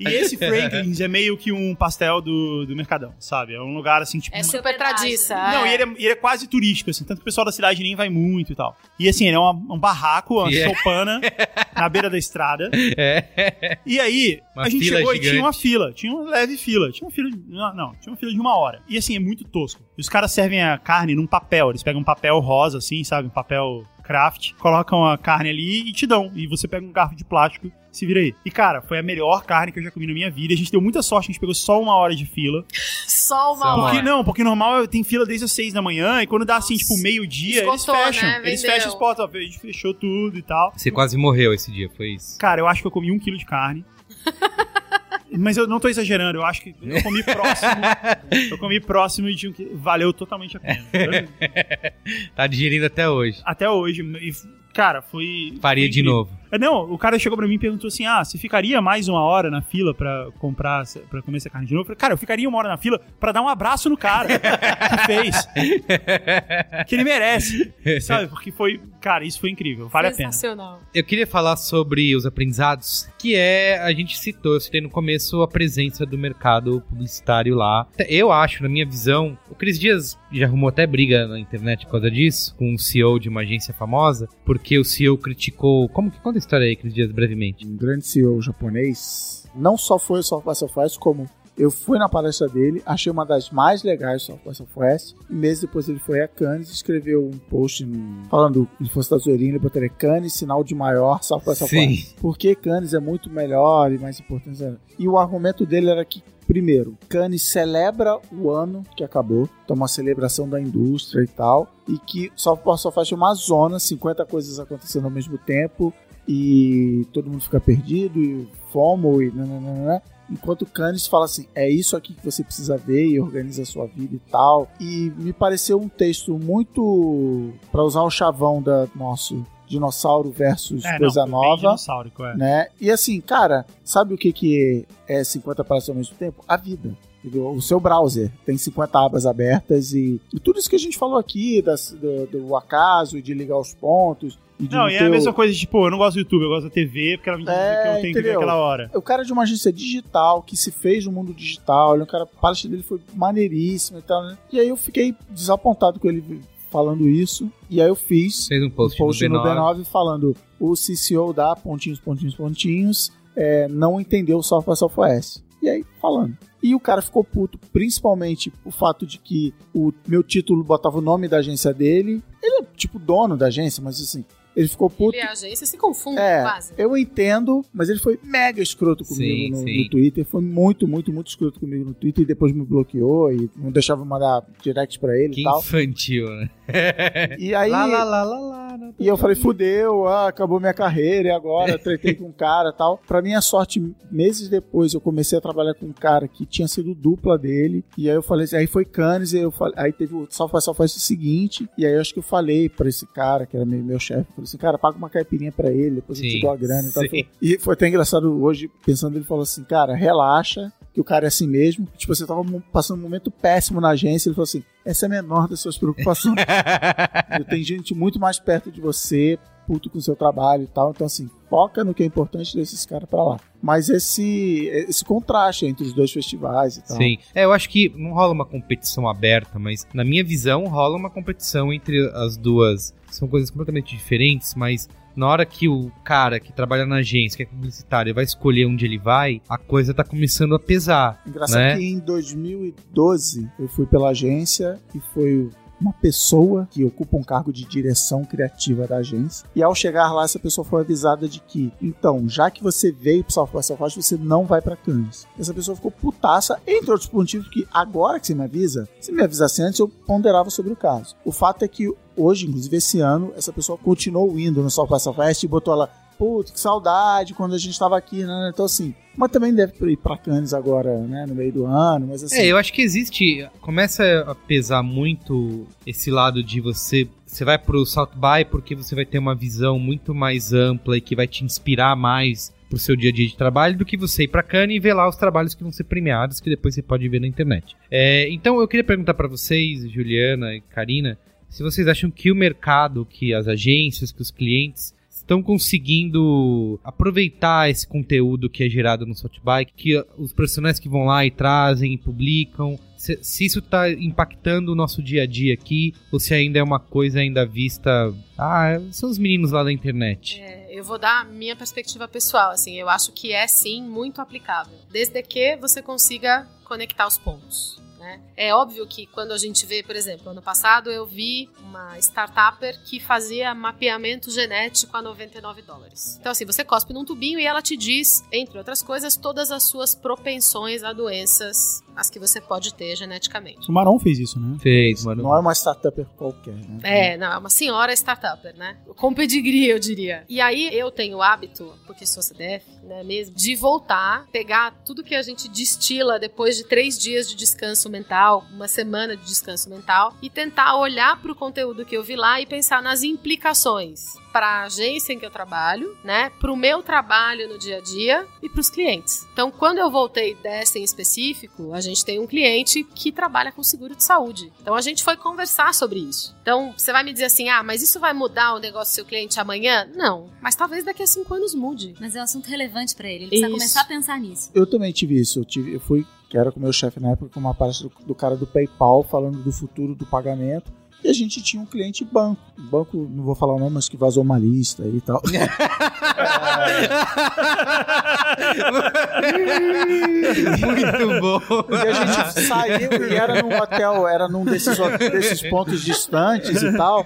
E esse Franklin's é meio que um pastel do, do Mercadão, sabe? É um lugar assim, tipo. É uma- super tradiça. Não, é. e ele é, ele é quase turístico, assim, tanto que o pessoal da cidade nem vai muito e tal. E assim, ele é uma- um barraco, uma Yeah. choupana na beira da estrada. É. E aí, Uma a gente chegou e gigante. tinha uma fila, tinha uma leve fila. Tinha uma fila de. Não, não, tinha uma fila de uma hora. E assim, é muito tosco. E os caras servem a carne num papel. Eles pegam um papel rosa, assim, sabe? Um papel craft, colocam a carne ali e te dão. E você pega um garfo de plástico se vira aí. E, cara, foi a melhor carne que eu já comi na minha vida. A gente deu muita sorte, a gente pegou só uma hora de fila. Só uma uma hora. Porque não, porque normal tem fila desde as seis da manhã e quando dá assim, tipo, meio-dia, eles fecham. né? Eles fecham os portas, a gente fechou tudo e tal. Você quase morreu esse dia, foi isso. Cara, eu acho que eu comi um quilo de carne. Mas eu não tô exagerando, eu acho que eu comi próximo. eu comi próximo e tinha que valeu totalmente a pena. tá digerindo até hoje. Até hoje. E, cara, foi. Faria foi de novo. É, Não, o cara chegou pra mim e perguntou assim: ah, você ficaria mais uma hora na fila pra comprar, pra comer essa carne de novo? Eu falei, cara, eu ficaria uma hora na fila pra dar um abraço no cara que fez. que ele merece. Sabe? Porque foi. Cara, isso foi incrível. Vale a pena. Sensacional. Eu queria falar sobre os aprendizados, que é, a gente citou, eu citei no começo, a presença do mercado publicitário lá. Eu acho, na minha visão, o Cris Dias já arrumou até briga na internet por causa disso, com um CEO de uma agência famosa, porque o CEO criticou... Como que conta a história aí, Cris Dias, brevemente? Um grande CEO japonês, não só foi o by Southwest, como eu fui na palestra dele, achei uma das mais legais do by Southwest, e meses depois ele foi a Cannes e escreveu um post falando, ele fosse da zoeirinha, ele botaria Cannes, sinal de maior by Southwest. Porque Cannes é muito melhor e mais importante. E o argumento dele era que Primeiro, Cannes celebra o ano que acabou, então uma celebração da indústria e tal, e que by Southwest é uma zona, 50 coisas acontecendo ao mesmo tempo, e todo mundo fica perdido, e FOMO, e nananana. Enquanto Cannes fala assim, é isso aqui que você precisa ver e organiza a sua vida e tal. E me pareceu um texto muito, para usar o chavão da nosso dinossauro versus É, não, coisa bem nova é. né? E assim, cara, sabe o que, que é 50 palestras ao mesmo tempo? A vida. O seu browser tem 50 abas abertas e, e tudo isso que a gente falou aqui, das, do, do acaso, de ligar os pontos. Não, e é a o- mesma coisa de, tipo, eu não gosto do YouTube, eu gosto da TV, porque ela me diz É, o que eu tenho que ver aquela hora. O cara de uma agência digital que se fez no mundo digital, ele, é um cara, a palestra dele foi maneiríssima e tal, né? E aí eu fiquei desapontado com ele falando isso. E aí eu fiz Fez um um post, post no no B9. B9 falando o CCO da pontinhos, pontinhos, pontinhos é, não entendeu o South by Southwest. E aí, falando. E o cara ficou puto, principalmente o fato de que o meu título botava o nome da agência dele. Ele é tipo dono da agência, mas assim, ele ficou puto. Ele e a agência se confundem É, quase. eu entendo, mas ele foi mega escroto comigo Sim, no, sim. no Twitter. Foi muito, muito, muito escroto comigo no Twitter e depois me bloqueou e não deixava eu mandar direct pra ele Que e tal. infantil, né? E aí. Lá, lá, lá, lá, lá. não E eu falei, fudeu, ah, acabou minha carreira e agora tretei com um cara e tal. Pra minha sorte, meses depois eu comecei a trabalhar com um cara que tinha sido dupla dele. E aí eu falei assim, aí foi Cannes, e eu falei, aí teve o South by Southwest seguinte. E aí eu acho que eu falei pra esse cara, que era meu, meu chefe, falei assim, cara, paga uma caipirinha pra ele, depois eu Sim, te dou a grana e tal. E foi até engraçado hoje, pensando, ele falou assim, cara, relaxa, que o cara é assim mesmo. Tipo, você tava passando um momento péssimo na agência, ele falou assim, essa é a menor das suas preocupações. Tem gente muito mais perto de você, puto com o seu trabalho e tal. Então, assim, foca no que é importante e deixa esse cara pra lá. Mas esse, esse contraste entre os dois festivais e tal. Sim. É, eu acho que não rola uma competição aberta, mas na minha visão rola uma competição entre as duas. São coisas completamente diferentes, mas na hora que o cara que trabalha na agência, que é publicitário, vai escolher onde ele vai, a coisa tá começando a pesar. Engraçado né? que em 2012 eu fui pela agência e foi uma pessoa que ocupa um cargo de direção criativa da agência. E ao chegar lá, essa pessoa foi avisada de que, então, já que você veio pro South by Southwest, você não vai pra Cannes. Essa pessoa ficou putaça, entre outros motivos que agora que você me avisa, se me avisasse antes, eu ponderava sobre o caso. O fato é que hoje, inclusive esse ano, essa pessoa continuou indo no South by Southwest e botou lá, putz, que saudade quando a gente tava aqui, né? Então assim, mas também deve ir pra Cannes agora, né, no meio do ano, mas assim... É, eu acho que existe. Começa a pesar muito esse lado de você. Você vai pro South By porque você vai ter uma visão muito mais ampla e que vai te inspirar mais pro seu dia a dia de trabalho do que você ir pra Cannes e ver lá os trabalhos que vão ser premiados, que depois você pode ver na internet. É, então eu queria perguntar pra vocês, Juliana e Karina, se vocês acham que o mercado, que as agências, que os clientes estão conseguindo aproveitar esse conteúdo que é gerado no Softbike, que os profissionais que vão lá e trazem e publicam, se, se isso está impactando o nosso dia a dia aqui, ou se ainda é uma coisa ainda vista, ah, são os meninos lá da internet. É, eu vou dar minha perspectiva pessoal, assim, eu acho que é sim muito aplicável, desde que você consiga conectar os pontos. Né? É óbvio que quando a gente vê, por exemplo, ano passado eu vi uma startupper que fazia mapeamento genético a 99 dólares. Então, assim, você cospe num tubinho e ela te diz, entre outras coisas, todas as suas propensões a doenças as que você pode ter geneticamente. O Maron fez isso, né? Fez, mano. Não é uma startup qualquer, né? É, não, é uma senhora startupper, né? Com pedigree, eu diria. E aí eu tenho o hábito, porque sou CDF, né, mesmo, de voltar, pegar tudo que a gente destila depois de três dias de descanso mental, uma semana de descanso mental, e tentar olhar para o conteúdo que eu vi lá e pensar nas implicações para a agência em que eu trabalho, né, para o meu trabalho no dia a dia e para os clientes. Então, quando eu voltei dessa em específico, a gente tem um cliente que trabalha com seguro de saúde. Então, a gente foi conversar sobre isso. Então, você vai me dizer assim, ah, mas isso vai mudar o negócio do seu cliente amanhã? Não, mas talvez daqui a cinco anos mude. Mas é um assunto relevante pra ele. Ele precisa Isso. começar a pensar nisso. Eu também tive isso. Eu, tive, eu fui, que era com o meu chefe na época, com uma palestra do, do cara do PayPal falando do futuro do pagamento. E a gente tinha um cliente banco. Banco, não vou falar o nome, mas que vazou uma lista aí e tal. Muito bom. E a gente saiu e era num hotel, era num desses, desses pontos distantes e tal.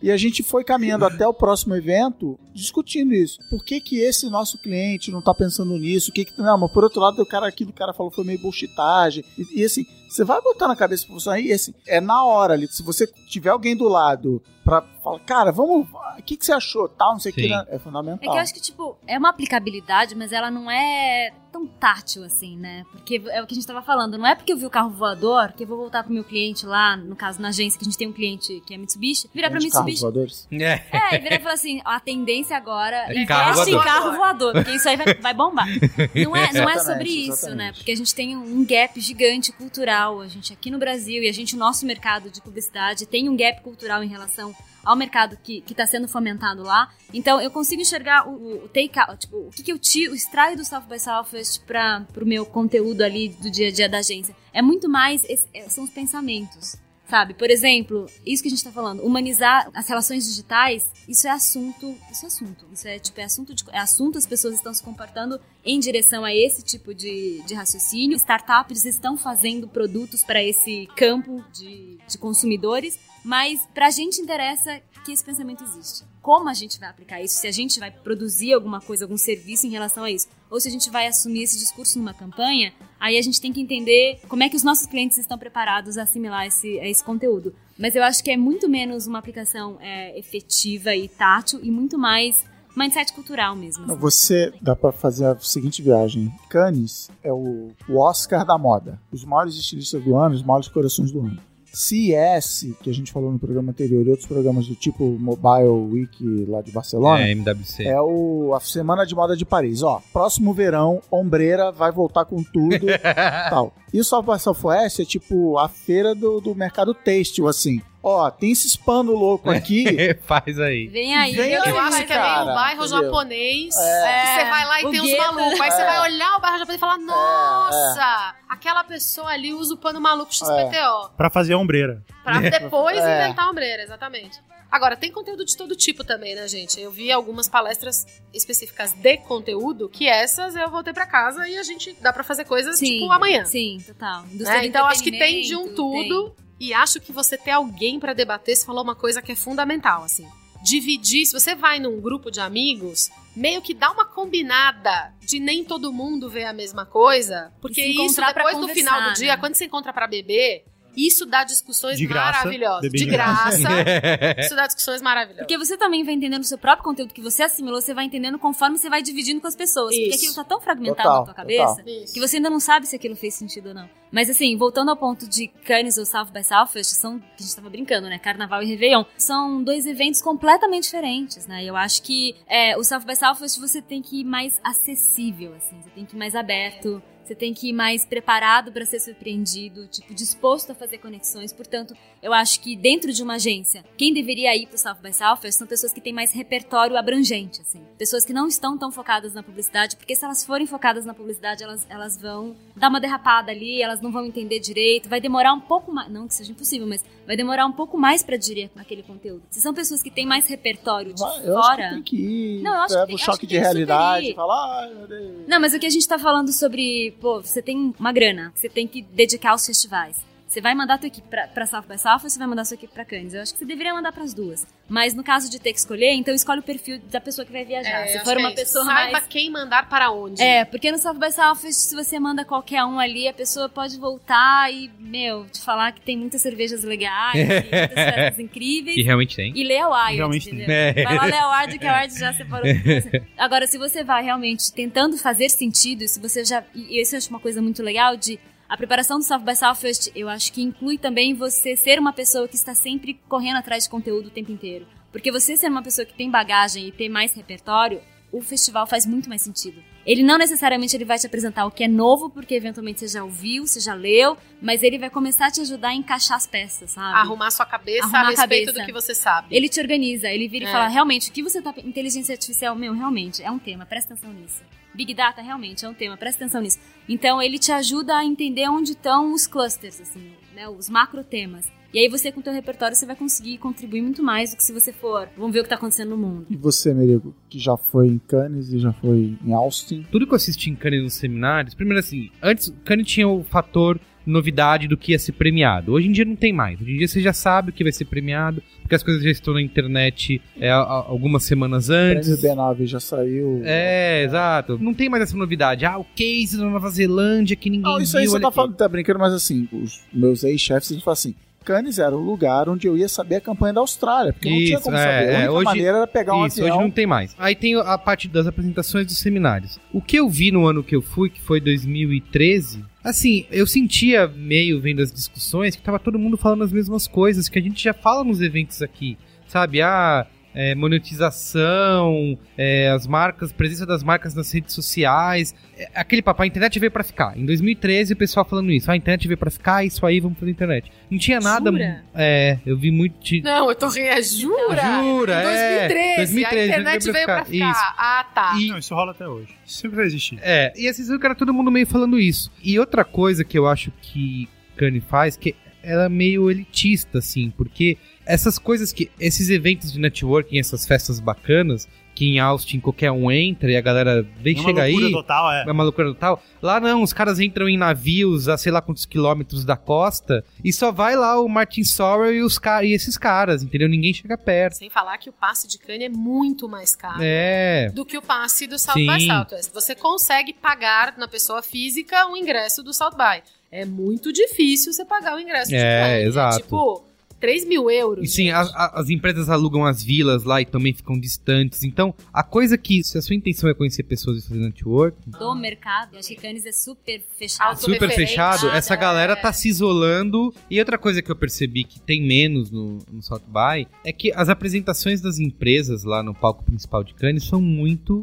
E a gente foi caminhando até o próximo evento discutindo isso. Por que que esse nosso cliente não tá pensando nisso? O que que, não, mas por outro lado, o cara aqui do cara falou foi meio bullshitagem. E, e assim, você vai botar na cabeça pra funcionar e assim, é na hora ali. Se você tiver alguém do lado pra falar, cara, vamos, o que que você achou? Tal, não sei o que, né? é É fundamental. que eu acho que, tipo, é uma aplicabilidade, mas ela não é tão tátil assim, né? Porque é o que a gente tava falando, não é porque eu vi o carro voador que eu vou voltar pro meu cliente lá, no caso na agência, que a gente tem um cliente que é Mitsubishi, virar pra De carros Mitsubishi. voadores. É. É, e virar e falar assim, a tendência agora É é carro investe em voador. carro voador, porque isso aí vai, vai bombar. Não é, não é sobre isso, exatamente. né? Porque a gente tem um gap gigante cultural, a gente aqui no Brasil e a gente, o nosso mercado de publicidade tem um gap cultural em relação ao mercado que está sendo fomentado lá. Então eu consigo enxergar o, o, o take out, tipo, o que, que eu tiro, extraio do South by Southwest para o meu conteúdo ali do dia a dia da agência. É muito mais, esse- é, são os pensamentos. Sabe, por exemplo, isso que a gente tá falando, humanizar as relações digitais, isso é assunto, isso é assunto, isso é tipo, é assunto, de, é assunto, as pessoas estão se comportando em direção a esse tipo de, de raciocínio, startups estão fazendo produtos para esse campo de, de consumidores, mas pra gente interessa que esse pensamento existe. Como a gente vai aplicar isso? Se a gente vai produzir alguma coisa, algum serviço em relação a isso? Ou se a gente vai assumir esse discurso numa campanha, aí a gente tem que entender como é que os nossos clientes estão preparados a assimilar esse, a esse conteúdo. Mas eu acho que é muito menos uma aplicação é, efetiva e tátil e muito mais mindset cultural mesmo. assim. Você dá pra fazer a seguinte viagem. Cannes é o, o Oscar da moda. Os maiores estilistas do ano, os maiores corações do ano. CES, que a gente falou no programa anterior, e outros programas do tipo Mobile Week lá de Barcelona, É, MWC. é o, a Semana de Moda de Paris. Ó, próximo verão, Ombreira vai voltar com tudo tal. E o South by Southwest é tipo a feira do, do mercado têxtil, assim. Ó, tem esses pano louco aqui. Faz aí. Vem aí. Vem eu aí, acho que é fazer. meio cara, um bairro entendeu? japonês. É. Que você vai lá e O tem uns malucos. Aí você É. vai olhar o bairro japonês e falar: Nossa, aquela pessoa ali usa o pano maluco XPTO. Pra fazer a ombreira. Pra depois É. inventar a ombreira, exatamente. Agora, tem conteúdo de todo tipo também, né, gente? Eu vi algumas palestras específicas de conteúdo que essas eu voltei pra casa e a gente dá pra fazer coisas Sim, tipo amanhã. Sim, total. Né? Então acho que tem de um tudo e acho que você ter alguém pra debater, você falou uma coisa que é fundamental, assim. Dividir, se você vai num grupo de amigos, meio que dá uma combinada de nem todo mundo ver a mesma coisa, porque se isso depois do final do dia, né? quando você encontra pra beber, isso dá discussões De graça, maravilhosas. De de graça. isso dá discussões maravilhosas. Porque você também vai entendendo o seu próprio conteúdo que você assimilou, você vai entendendo conforme você vai dividindo com as pessoas. Porque Isso. aquilo tá tão fragmentado Total, na tua cabeça que você ainda não sabe se aquilo fez sentido ou não. Mas assim, voltando ao ponto de Cannes ou South by Southwest, são, que a gente tava brincando, né? Carnaval e Réveillon. São dois eventos completamente diferentes, né? Eu acho que é, o South by Southwest você tem que ir mais acessível, assim. Você tem que ir mais aberto. Você tem que ir mais preparado para ser surpreendido, tipo, disposto a fazer conexões. Portanto, eu acho que dentro de uma agência, quem deveria ir pro South by Southwest são pessoas que têm mais repertório abrangente, assim. Pessoas que não estão tão focadas na publicidade, porque se elas forem focadas na publicidade, elas, elas vão dar uma derrapada ali, elas não vão entender direito, vai demorar um pouco mais, não que seja impossível, mas vai demorar um pouco mais para digerir aquele conteúdo. Se são pessoas que têm mais repertório de Vai, Eu acho que fora... tem que ir, Não, eu acho que leva tem- o acho choque que de que realidade, falar, Deus. Não, mas o que a gente tá falando sobre, pô, você tem uma grana, você tem que dedicar aos festivais. Você vai mandar a tua equipe pra, pra South by South ou você vai mandar a sua equipe pra Cannes? Eu acho que você deveria mandar pras duas. Mas no caso de ter que escolher, então escolhe o perfil da pessoa que vai viajar. É, Se for uma é pessoa Saiba mais... quem mandar para onde. É, porque no South by Southwest, se você manda qualquer um ali, a pessoa pode voltar e, meu, te falar que tem muitas cervejas legais, e muitas festas incríveis. Que realmente tem. E lê a Wired, Realmente entendeu? tem. É. Vai lá ler a Wired, que a Wired já separou. Agora, se você vai realmente tentando fazer sentido, se você já... E isso eu acho uma coisa muito legal de... A preparação do South by Southwest, eu acho que inclui também você ser uma pessoa que está sempre correndo atrás de conteúdo o tempo inteiro. Porque você ser uma pessoa que tem bagagem e tem mais repertório, o festival faz muito mais sentido. Ele não necessariamente ele vai te apresentar o que é novo, porque eventualmente você já ouviu, você já leu, mas ele vai começar a te ajudar a encaixar as peças, sabe? Arrumar sua cabeça Arrumar a a respeito cabeça. do que você sabe. Ele te organiza, ele vira É. e fala, realmente, o que você tá. Inteligência artificial, meu, realmente, é um tema, presta atenção nisso. Big Data realmente é um tema, presta atenção nisso. Então ele te ajuda a entender onde estão os clusters, assim, né? Os macro temas. E aí você, com o teu repertório, você vai conseguir contribuir muito mais do que se você for. Vamos ver o que tá acontecendo no mundo. E você, Merigo, que já foi em Cannes e já foi em Austin. Tudo que eu assisti em Cannes nos seminários, primeiro assim, antes Cannes tinha o fator novidade do que ia ser premiado. Hoje em dia não tem mais. Hoje em dia você já sabe o que vai ser premiado, porque as coisas já estão na internet é, algumas semanas O antes. prêmio B9 já saiu. É, exato. Não tem mais essa novidade. Ah, o case da Nova Zelândia que ninguém Não, isso aí viu. você olha tá aqui. falando, tá brincando, mas assim, os meus ex-chefes, eles falam assim, Cannes era o lugar onde eu ia saber a campanha da Austrália, porque não tinha Isso, como é, saber. A é, única hoje- maneira era pegar um Isso, avião. hoje não tem mais. Aí tem a parte das apresentações dos seminários. O que eu vi no ano que eu fui, que foi 2013, assim, eu sentia meio vendo as discussões que tava todo mundo falando as mesmas coisas que a gente já fala nos eventos aqui, sabe? Ah, é, monetização, é, as marcas, presença das marcas nas redes sociais, é, aquele papo, a internet veio pra ficar. Em 2013 o pessoal falando isso, ah, a internet veio pra ficar, isso aí, vamos fazer internet. Não tinha nada. Jura? É, eu vi muito. de- Não, eu tô rindo. Jura? Jura, Em é. 2013. 2013, a internet veio veio pra pra ficar. ficar. Ah, tá. E- Não, isso rola até hoje. Isso sempre vai existir. É, e assim, era todo mundo meio falando isso. E outra coisa que eu acho que Kanye faz, que ela é meio elitista, assim, porque essas coisas que. Esses eventos de networking, essas festas bacanas, que em Austin qualquer um entra e a galera vem, É uma chega loucura aí. total, é. É uma loucura total. Lá não, os caras entram em navios a sei lá quantos quilômetros da costa e só vai lá o Martin Sorrell e, os ca- e esses caras, entendeu? Ninguém chega perto. Sem falar que o passe de Cannes é muito mais caro. É. Do que o passe do South Sim. by Southwest. Você consegue pagar na pessoa física o ingresso do South by. É muito difícil você pagar o ingresso de É, Cannes. exato. tipo, 3 mil euros. E sim, a- a- as empresas alugam as vilas lá e também ficam distantes. Então, a coisa que, se a sua intenção é conhecer pessoas e fazer network, Do mercado, eu acho que Cannes é super fechado. Auto- super fechado, essa galera tá se isolando. E outra coisa que eu percebi que tem menos no, no South By é que as apresentações das empresas lá no palco principal de Cannes são muito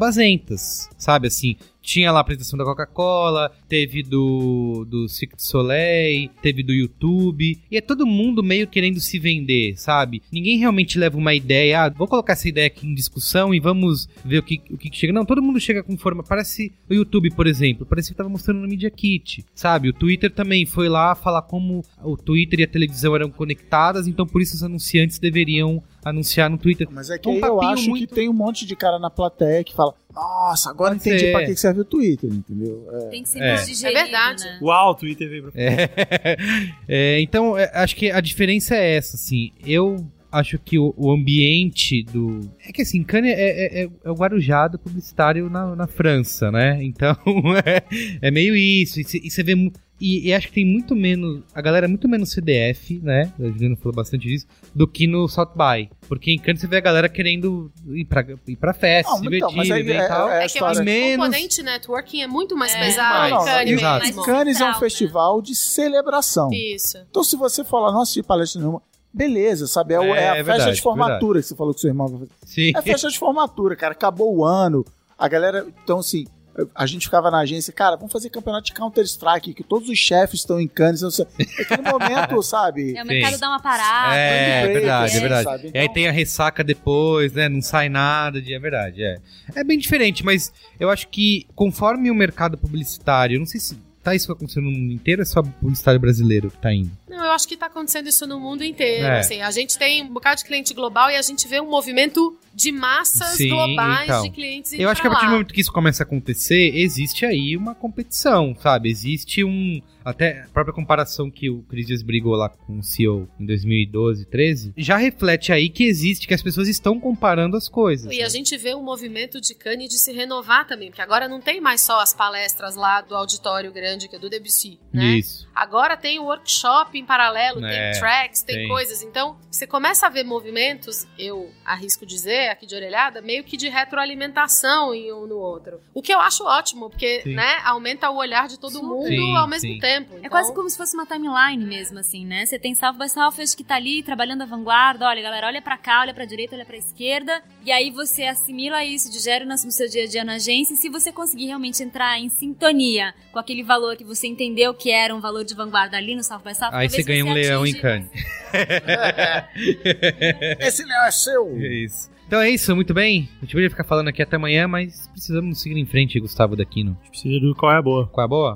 jabazentas, sabe? Assim, tinha lá a apresentação da Coca-Cola, teve do, do Cirque du Soleil, teve do YouTube, e é todo mundo meio querendo se vender, sabe? Ninguém realmente leva uma ideia, ah, vou colocar essa ideia aqui em discussão e vamos ver o que, o que chega. Não, todo mundo chega com forma, parece o YouTube, por exemplo, parece que tava mostrando no Media Kit, sabe? O Twitter também foi lá falar como o Twitter e a televisão eram conectadas, então por isso os anunciantes deveriam anunciar no Twitter. Mas é que Um eu acho muito- que tem um monte de cara na plateia que fala, nossa, agora Pode entendi ser. pra que que serve o Twitter, entendeu? É. Tem que ser É. mais digerido, É verdade. né? Uau, o Twitter veio pra É, É, então, é, acho que a diferença é essa, assim. Eu acho que o, o ambiente do. É que assim, Cannes é, é, é- é o guarujado publicitário na, na França, né? Então, é, é meio isso. E você vê. E, e acho que tem muito menos. A galera é muito menos CDF, né? A Juliana falou bastante disso. Do que no South By. Porque em Cannes você vê a galera querendo ir pra, ir pra festa, Não, se então, divertir, mas aí é- e tal. é- a É que eu acho que o Menos- componente networking é muito mais É, pesado em Cannes exato. mesmo. E Cannes é um né? festival de celebração. Isso. Então, se você falar, não assisti palestra nenhuma, beleza, sabe? É, o- é É, a é festa verdade, de formatura que você falou que seu irmão vai fazer. Sim. É festa de formatura, cara. Acabou o ano. A galera. Então, assim, a gente ficava na agência, cara, vamos fazer campeonato de Counter-Strike, que todos os chefes estão em Cannes. Não sei. Aquele momento, sabe? É, o mercado Sim. dá uma parada. É, break, verdade, é verdade. sabe? E aí tem a ressaca depois, né? Não sai nada de. É verdade, é. É bem diferente, mas eu acho que conforme o mercado publicitário, não sei se tá isso acontecendo no mundo inteiro, ou é só publicitário brasileiro que tá indo. Não, eu acho que tá acontecendo isso no mundo inteiro. É. Assim, a gente tem um bocado de cliente global e a gente vê um movimento de massas Sim, globais então. de clientes Eu acho que a partir do momento que isso começa a acontecer, existe aí uma competição, sabe? Existe um. Até a própria comparação que o Chris Dias brigou lá com o CEO em 2012, 13, já reflete aí que existe, que as pessoas estão comparando as coisas. E né? a gente vê um movimento de Cannes de se renovar também, porque agora não tem mais só as palestras lá do auditório grande, que é do Debussy, né? Isso. Agora tem o workshop em paralelo, É, tem tracks, tem, tem. coisas. Então, você começa a ver movimentos, eu arrisco dizer, aqui de orelhada, meio que de retroalimentação em um no outro. O que eu acho ótimo, porque, Sim. né, aumenta o olhar de todo Super. mundo Sim, ao mesmo sim. tempo. É Então, quase como se fosse uma timeline mesmo, assim, né? Você tem South by Southwest que tá ali trabalhando a vanguarda. Olha, galera, olha pra cá, olha pra direita, olha pra esquerda. E aí você assimila isso, digere no no seu dia a dia na agência. E se você conseguir realmente entrar em sintonia com aquele valor que você entendeu que era um valor de vanguarda ali no South by Southwest, Aí você ganha um leão em Cannes. Esse leão é seu. É isso. Então é isso, muito bem. A gente poderia ficar falando aqui até amanhã, mas precisamos seguir em frente, Gustavo Daquino. Precisa do qual é a boa. Qual é a boa?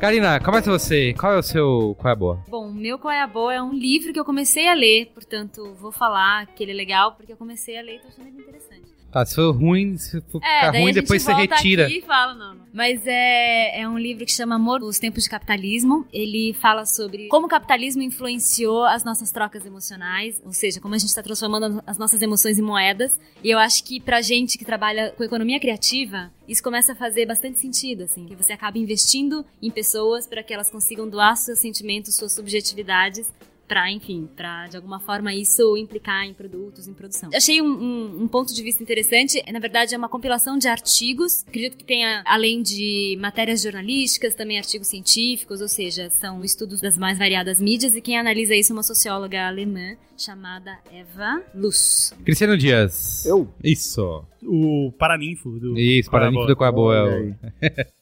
Karina, começa você. Qual é o seu Qual é a boa? Bom, meu Qual é a Boa é um livro que eu comecei a ler, portanto, vou falar que ele é legal porque eu comecei a ler e tô achando ele interessante. Tá, se for ruim, se for É, ruim, depois você retira. Aqui e fala, não, não. Mas é, é um livro que chama Amor dos Tempos de Capitalismo. Ele fala sobre como o capitalismo influenciou as nossas trocas emocionais, ou seja, como a gente está transformando as nossas emoções em moedas. E eu acho que pra gente que trabalha com economia criativa, isso começa a fazer bastante sentido, assim, que você acaba investindo em pessoas para que elas consigam doar seus sentimentos, suas subjetividades Pra, enfim, pra de alguma forma isso implicar em produtos, em produção. Achei um, um- um ponto de vista interessante. Na verdade, é uma compilação de artigos. Acredito que tenha, além de matérias jornalísticas, também artigos científicos, ou seja, são estudos das mais variadas mídias. E quem analisa isso é uma socióloga alemã chamada Eva Luz. Cristiano Dias. Eu? Isso. O Paraninfo do. Isso, é para boa? do Qual é a boa.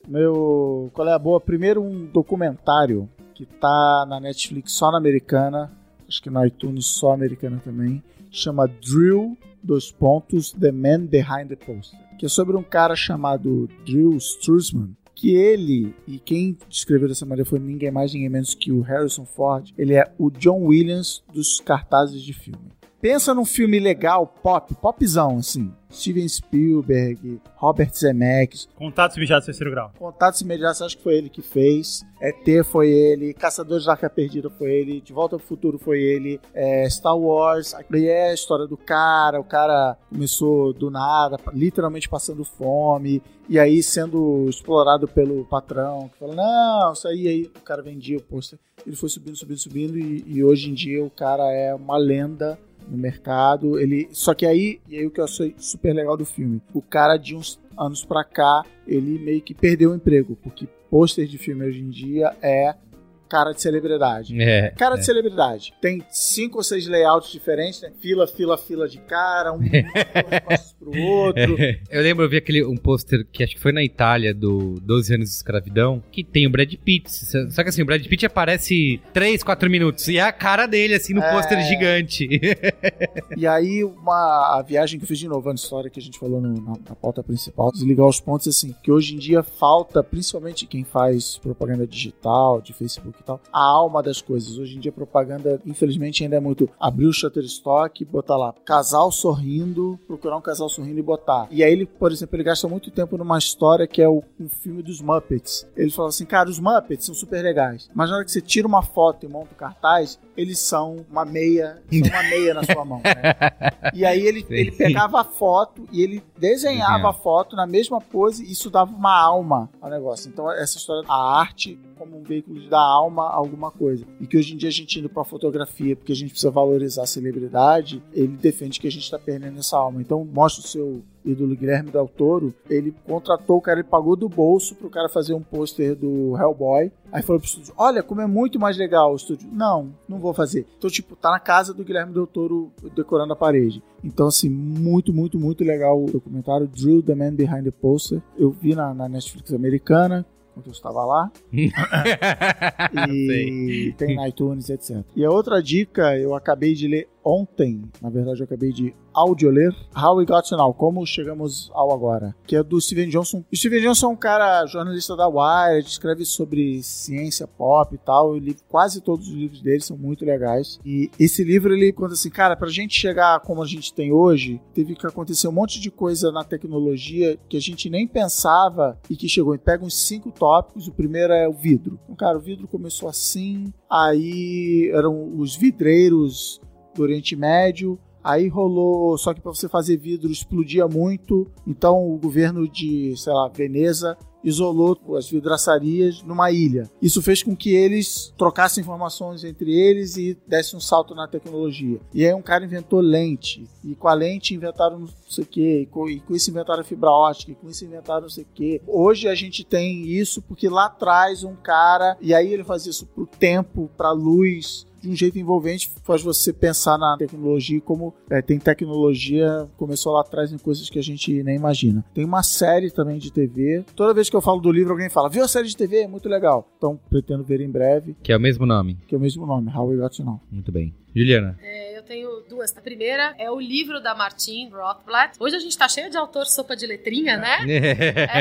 Meu. Qual é a boa? Primeiro, um documentário que tá na Netflix só na americana, acho que no iTunes só americana também, chama Drill, dois pontos, The Man Behind the Poster, que é sobre um cara chamado Drill Strussman, que ele, e quem descreveu dessa maneira foi ninguém mais, ninguém menos que o Harrison Ford, ele é o John Williams dos cartazes de filme. Pensa num filme legal, pop, popzão, assim. Steven Spielberg, Robert Zemeckis, Contatos imediatos terceiro grau. Contatos Imediatos, acho que foi ele que fez. ET foi ele. Caçadores da Arca Perdida foi ele. De Volta ao Futuro foi ele. É, Star Wars. E é a história do cara. O cara começou do nada, literalmente passando fome. E aí sendo explorado pelo patrão. Que fala, não, isso aí. aí o cara vendia o pôster. Ele foi subindo, subindo, subindo. E, e hoje em dia o cara é uma lenda no mercado. Ele só que aí e aí o que eu achei super legal do filme, o cara de uns anos pra cá, ele meio que perdeu o emprego, porque pôster de filme hoje em dia é cara de celebridade. É. Cara é. de celebridade. Tem cinco ou seis layouts diferentes, né? Fila, fila, fila de cara, um passos pro outro. Eu lembro, eu vi aquele, um pôster que acho que foi na Itália, do 12 anos de escravidão, que tem o Brad Pitt. Só que assim, o Brad Pitt aparece 3, 4 minutos. E é a cara dele, assim, no É. pôster gigante. E aí, uma a viagem que eu fiz de novo, a história que a gente falou no- na, na pauta principal, desligar os pontos, assim, que hoje em dia falta, principalmente quem faz propaganda digital, de Facebook e tal, a alma das coisas. Hoje em dia, a propaganda, infelizmente, ainda é muito abrir o Shutterstock, botar lá, casal sorrindo, procurar um casal sorrindo e botar. E aí, ele, por exemplo, ele gasta muito tempo numa história que é o, um filme dos Muppets. Ele fala assim, cara, os Muppets são super legais, mas na hora que você tira uma foto e monta o cartaz, eles são uma meia, são uma meia na sua mão, né? E aí ele, ele pegava a foto e ele desenhava a foto na mesma pose e isso dava uma alma ao negócio. Então essa história, a arte como um veículo de dar alma a alguma coisa. E que hoje em dia a gente indo pra fotografia porque a gente precisa valorizar a celebridade, ele defende que a gente tá perdendo essa alma. Então mostra o seu ídolo Guilherme Del Toro, ele contratou o cara, ele pagou do bolso pro cara fazer um pôster do Hellboy. Aí falou pro estúdio: Olha, como é muito mais legal o estúdio. Não, não vou fazer. Então, tipo, tá na casa do Guilherme Del Toro decorando a parede. Então, assim, muito, muito, muito legal o documentário Drill the Man Behind the Poster. Eu vi na, na Netflix americana. Enquanto eu estava lá. e tem na iTunes, etc. E a outra dica, eu acabei de ler ontem, na verdade eu acabei de audioler, How We Got Now, Como Chegamos ao Agora, que é do Steven Johnson. O Steven Johnson é um cara jornalista da Wired, escreve sobre ciência pop e tal, li quase todos os livros dele, são muito legais. E esse livro, ele conta assim, cara, pra gente chegar como a gente tem hoje, teve que acontecer um monte de coisa na tecnologia que a gente nem pensava e que chegou. Pega uns cinco tópicos, o primeiro é o vidro. Então, cara, o vidro começou assim, aí eram os vidreiros do Oriente Médio. Aí rolou, só que para você fazer vidro explodia muito, então o governo de, sei lá, Veneza isolou as vidraçarias numa ilha. Isso fez com que eles trocassem informações entre eles e dessem um salto na tecnologia. E aí um cara inventou lente, e com a lente inventaram não sei o que, e com, e com isso inventaram fibra ótica, e com isso inventaram não sei o que. Hoje a gente tem isso porque lá atrás um cara, e aí ele fazia isso pro tempo, pra luz, de um jeito envolvente, faz você pensar na tecnologia como é, tem tecnologia, começou lá atrás em coisas que a gente nem imagina. Tem uma série também de TV. Toda vez que eu falo do livro, alguém fala, viu a série de TV? É muito legal. Então, pretendo ver em breve, Que é o mesmo nome. que é o mesmo nome, How We Got to Know. Muito bem. Juliana. É, tenho duas. A primeira é o livro da Martine Rothblatt. Hoje a gente tá cheio de autor sopa de letrinha, né?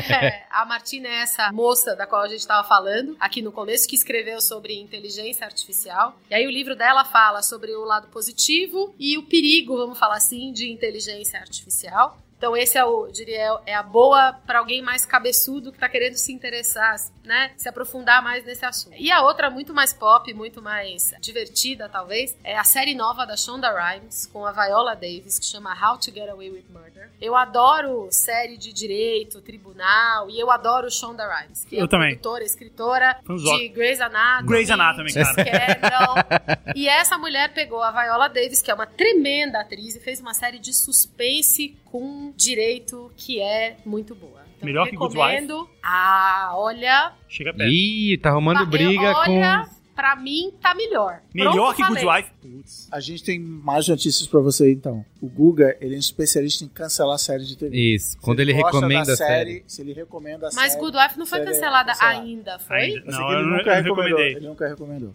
É, a Martine é essa moça da qual a gente estava falando aqui no começo, que escreveu sobre inteligência artificial. E aí o livro dela fala sobre o lado positivo e o perigo, vamos falar assim, de inteligência artificial. Então esse é o, diria, é a boa para alguém mais cabeçudo que tá querendo se interessar, né, se aprofundar mais nesse assunto. E a outra muito mais pop, muito mais divertida talvez, é a série nova da Shonda Rhimes com a Viola Davis que chama How to Get Away with Murder. Eu adoro série de direito, tribunal e eu adoro Shonda Rhimes, que Eu é também. produtora, escritora de Grey's Anatomy, Grey's Anatomy, cara. Scandal. e essa mulher pegou a Viola Davis, que é uma tremenda atriz, e fez uma série de suspense com direito que é muito boa. Então, Melhor que Good recomendo. Ah, olha, Chega perto. Ih, tá arrumando Tá, briga eu- olha, com. pra mim tá melhor. Melhor Pronto, que Good falei. Wife. Putz. A gente tem mais notícias pra você então. O Guga, ele é um especialista em cancelar séries de TV. Isso. Se Quando ele gosta recomenda da a série. Se ele recomenda a Mas série. Good Wife não foi série é cancelada ainda, foi? Ainda. Não, ele eu nunca eu recomendei. Ele nunca recomendou.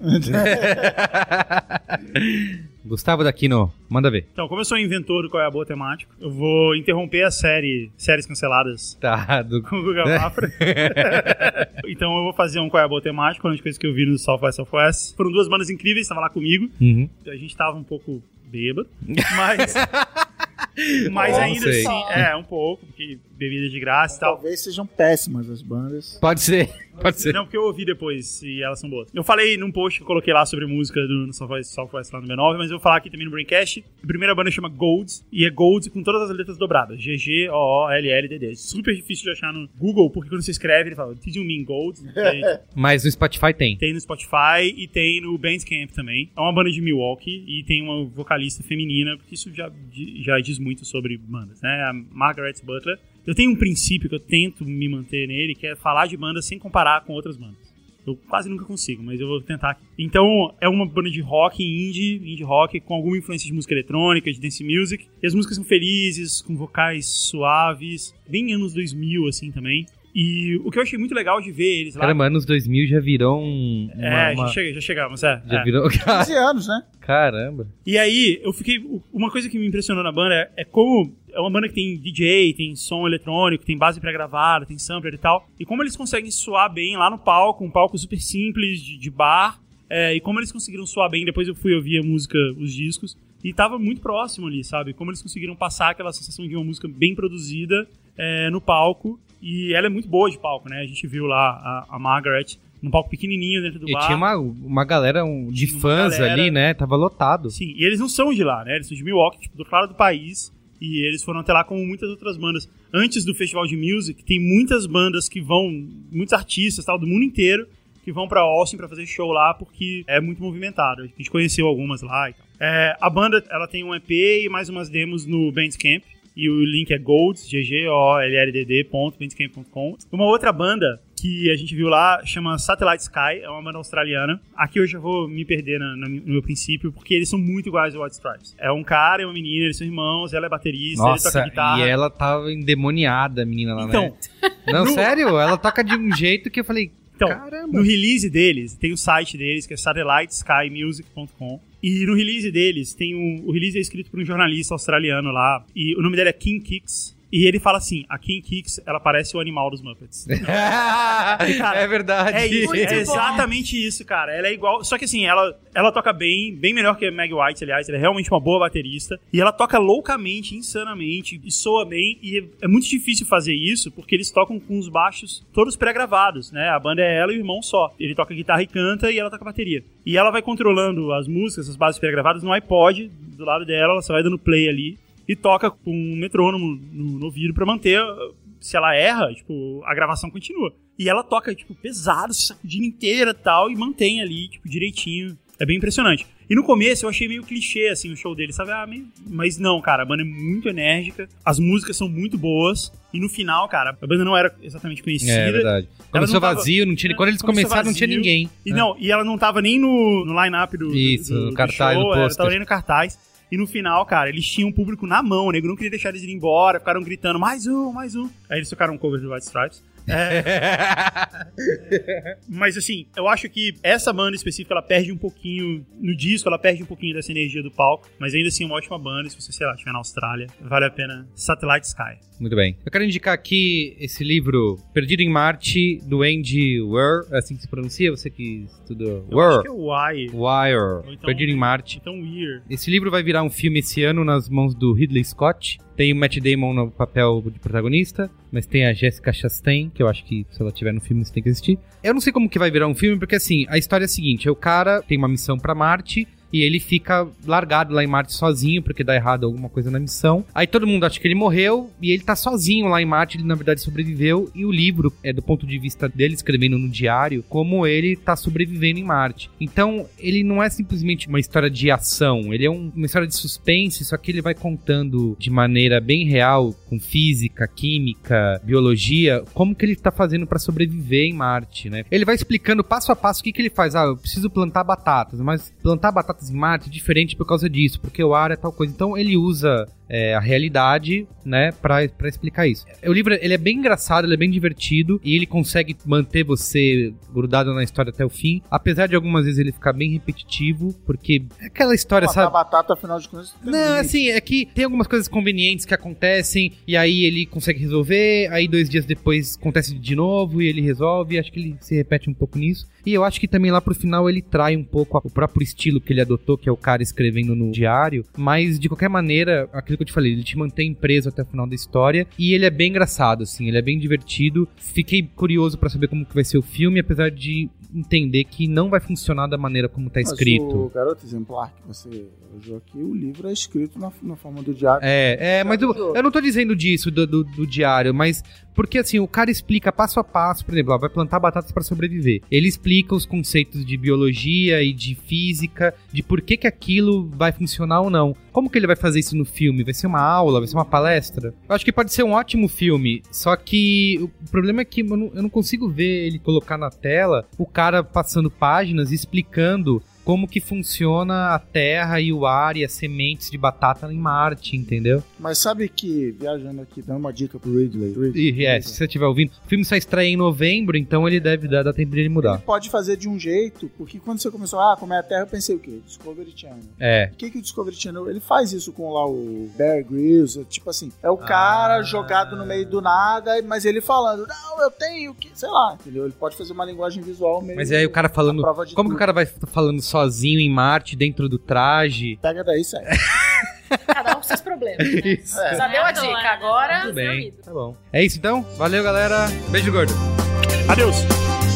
Gustavo Daquino, manda ver. Então, como eu sou inventor do Qual é a Boa Temático, eu vou interromper a série Séries Canceladas Tá, do... com o Guga Mafra. então eu vou fazer um Qual é a Boa Temático, uma das coisas que eu vi no South by Southwest. Foram duas bandas incríveis, estavam lá comigo. Uhum. A gente tava um pouco bêbado, mas... mas ainda assim, é, um pouco, porque bebida de graça e tal. Talvez sejam péssimas as bandas. Pode ser, pode ser. Não, porque eu ouvi depois e elas são boas. Eu falei num post que eu coloquei lá sobre música do Southwest, lá no B9, mas eu vou falar aqui também no Braincast. A primeira banda chama Golds, e é Golds com todas as letras dobradas. G-G-O-O-L-L-D-D. Super difícil de achar no Google, porque quando você escreve, ele fala, did you mean Golds? Mas no Spotify tem. tem no Spotify e tem no Bandcamp também. É uma banda de Milwaukee e tem uma vocalista feminina, porque isso já, já diz muito sobre bandas, né? A Margaret Butler. Eu tenho um princípio que eu tento me manter nele, que é falar de bandas sem comparar com outras bandas. Eu quase nunca consigo, mas eu vou tentar aqui. Então, é uma banda de rock indie, indie rock, com alguma influência de música eletrônica, de dance music. E as músicas são felizes, com vocais suaves, bem anos 2000, assim, também. E o que eu achei muito legal de ver eles lá... Caramba, anos 2000 já virou um. Uma, é, uma- Já, chega, já chegamos, é. Já é. virou. 15 anos, né? Caramba. E aí, eu fiquei. Uma coisa que me impressionou na banda é, é como. É uma banda que tem DJ, tem som eletrônico, tem base pré-gravada, tem sampler e tal. E como eles conseguem soar bem lá no palco, um palco super simples, de, de bar. é, e como eles conseguiram soar bem, depois eu fui ouvir a música, os discos. E tava muito próximo ali, sabe? Como eles conseguiram passar aquela sensação de uma música bem produzida é, no palco. E ela é muito boa de palco, né? A gente viu lá a, a Margaret num palco pequenininho dentro do E bar. tinha uma, uma galera um, de Uma fãs galera. ali, né? Tava lotado. Sim, e eles não são de lá, né? Eles são de Milwaukee, tipo, do lado do país. E eles foram até lá como muitas outras bandas. Antes do Festival de Music, tem muitas bandas que vão, muitos artistas tal, do mundo inteiro, que vão pra Austin pra fazer show lá, porque é muito movimentado. A gente conheceu algumas lá e tal. É, a banda, ela tem um EP e mais umas demos no Bandcamp. E o link é golds, g g o l l d d ponto bandcamp.com. Uma outra banda que a gente viu lá chama Satellite Sky, é uma banda australiana. Aqui eu já vou me perder na- na- no meu princípio, porque eles são muito iguais ao White Stripes. É um cara e uma menina, eles são irmãos, ela é baterista, ele Nossa, toca guitarra. e ela tava endemoniada, a menina lá, Então, né? Não, no- sério? Ela toca de um jeito que eu falei, Então, caramba. no release deles, tem o site deles, que é satelliteskymusic.com. E no release deles, tem um, o release é escrito por um jornalista australiano lá, e o nome dele é King Kicks. E ele fala assim: a King Kicks, ela parece o animal dos Muppets. é verdade. É isso, é exatamente isso, cara. Ela é igual. Só que assim, ela, ela toca bem, bem melhor que a Meg White, aliás. Ela é realmente uma boa baterista. E ela toca loucamente, insanamente, e soa bem. E é muito difícil fazer isso, porque eles tocam com os baixos todos pré-gravados, né? A banda é ela e o irmão só. Ele toca guitarra e canta, e ela toca bateria. E ela vai controlando as músicas, as bases pré-gravadas no iPod, do lado dela, ela só vai dando play ali. E toca com um metrônomo no, no ouvido pra manter se ela erra, tipo, a gravação continua. E ela toca, tipo, pesado, se sacudindo inteira e tal, e mantém ali, tipo, direitinho. É bem impressionante. E no começo eu achei meio clichê, assim, o show dele, sabe? Ah, meio... Mas não, cara, a banda é muito enérgica, as músicas são muito boas, e no final, cara, a banda não era exatamente conhecida. É verdade. Começou não tava- vazio, não tinha, quando eles Começou começaram não tinha vazio. ninguém. E não, e ela não tava nem no, no line-up do, Isso, do, no do cartaz, show, no ela pôster. tava nem no cartaz. E no final, cara, eles tinham o público na mão, o nego não queria deixar eles ir embora, ficaram gritando, mais um, mais um. Aí eles tocaram um cover do White Stripes. É, mas assim, eu acho que essa banda específica, ela perde um pouquinho no disco, ela perde um pouquinho dessa energia do palco, mas ainda assim é uma ótima banda, se você, sei lá, estiver na Austrália, vale a pena. Satellite Sky. Muito bem. Eu quero indicar aqui esse livro, Perdido em Marte, do Andy Weir. É assim que se pronuncia? Você que estudou. Eu acho que Weir. é. Wire. Ou então- Perdido em Marte. Então, Weird. Esse livro vai virar um filme esse ano nas mãos do Ridley Scott. Tem o Matt Damon no papel de protagonista, mas tem a Jessica Chastain, que eu acho que se ela tiver no filme você tem que assistir. Eu não sei como que vai virar um filme, porque assim, a história é a seguinte, é o cara tem uma missão pra Marte e ele fica largado lá em Marte sozinho, porque dá errado alguma coisa na missão. Aí todo mundo acha que ele morreu e ele tá sozinho lá em Marte, ele na verdade sobreviveu e o livro é do ponto de vista dele escrevendo no diário como ele tá sobrevivendo em Marte. Então, ele não é simplesmente uma história de ação, ele é um- uma história de suspense, só que ele vai contando de maneira bem real, com física, química, biologia, como que ele tá fazendo pra sobreviver em Marte, né? Ele vai explicando passo a passo o que que ele faz. Ah, eu preciso plantar batatas, mas plantar batatas é diferente por causa disso, porque o ar é tal coisa. Então ele usa é, a realidade, né, pra, pra explicar isso. O livro, ele é bem engraçado, ele é bem divertido, e ele consegue manter você grudado na história até o fim, apesar de algumas vezes ele ficar bem repetitivo, porque é aquela história, Matar sabe? batata, afinal de contas. Não, assim, é que tem algumas coisas convenientes que acontecem, e aí ele consegue resolver, aí dois dias depois acontece de novo, e ele resolve, acho que ele se repete um pouco nisso. E eu acho que também lá pro final ele trai um pouco o próprio estilo que ele adotou, que é o cara escrevendo no diário, mas de qualquer maneira, aquilo que eu te falei, ele te mantém preso até o final da história, e ele é bem engraçado, assim, ele é bem divertido. Fiquei curioso pra saber como que vai ser o filme, apesar de entender que não vai funcionar da maneira como tá Mas escrito. o garoto exemplar que você elogiou aqui, o livro é escrito na, na forma do diário. É, é, mas eu, eu não tô dizendo disso do, do, do diário, mas porque assim, o cara explica passo a passo, por exemplo, ó, vai plantar batatas para sobreviver. Ele explica os conceitos de biologia e de física, de por que que aquilo vai funcionar ou não. Como que ele vai fazer isso no filme? Vai ser uma aula? Vai ser uma palestra? Eu acho que pode ser um ótimo filme, só que o problema é que eu não, eu não consigo ver ele colocar na tela o cara passando páginas explicando como que funciona a terra e o ar e as sementes de batata em Marte, entendeu? Mas sabe que, viajando aqui, dando uma dica pro Ridley. Ridley E é, se você estiver ouvindo, o filme só estreia em novembro, então ele deve dar, dar tempo de ele Ele mudar. pode fazer de um jeito, porque quando você começou, ah, como é a Terra, eu pensei o quê? Discovery Channel. É. O que, que o Discovery Channel ele faz isso com lá o Bear Grylls? é Tipo assim, é o cara Ah. jogado no meio do nada, mas ele falando, não, eu tenho que, sei lá, entendeu? Ele pode fazer uma linguagem visual meio. Mas aí o cara falando. Como que o tudo. cara vai falando sozinho em Marte, dentro do traje? Pega daí, sério. Cada um com seus problemas. Né? Isso. Já deu a dica, agora. Tudo bem. Tá bom. É isso então? Valeu, galera. Beijo gordo. Adeus!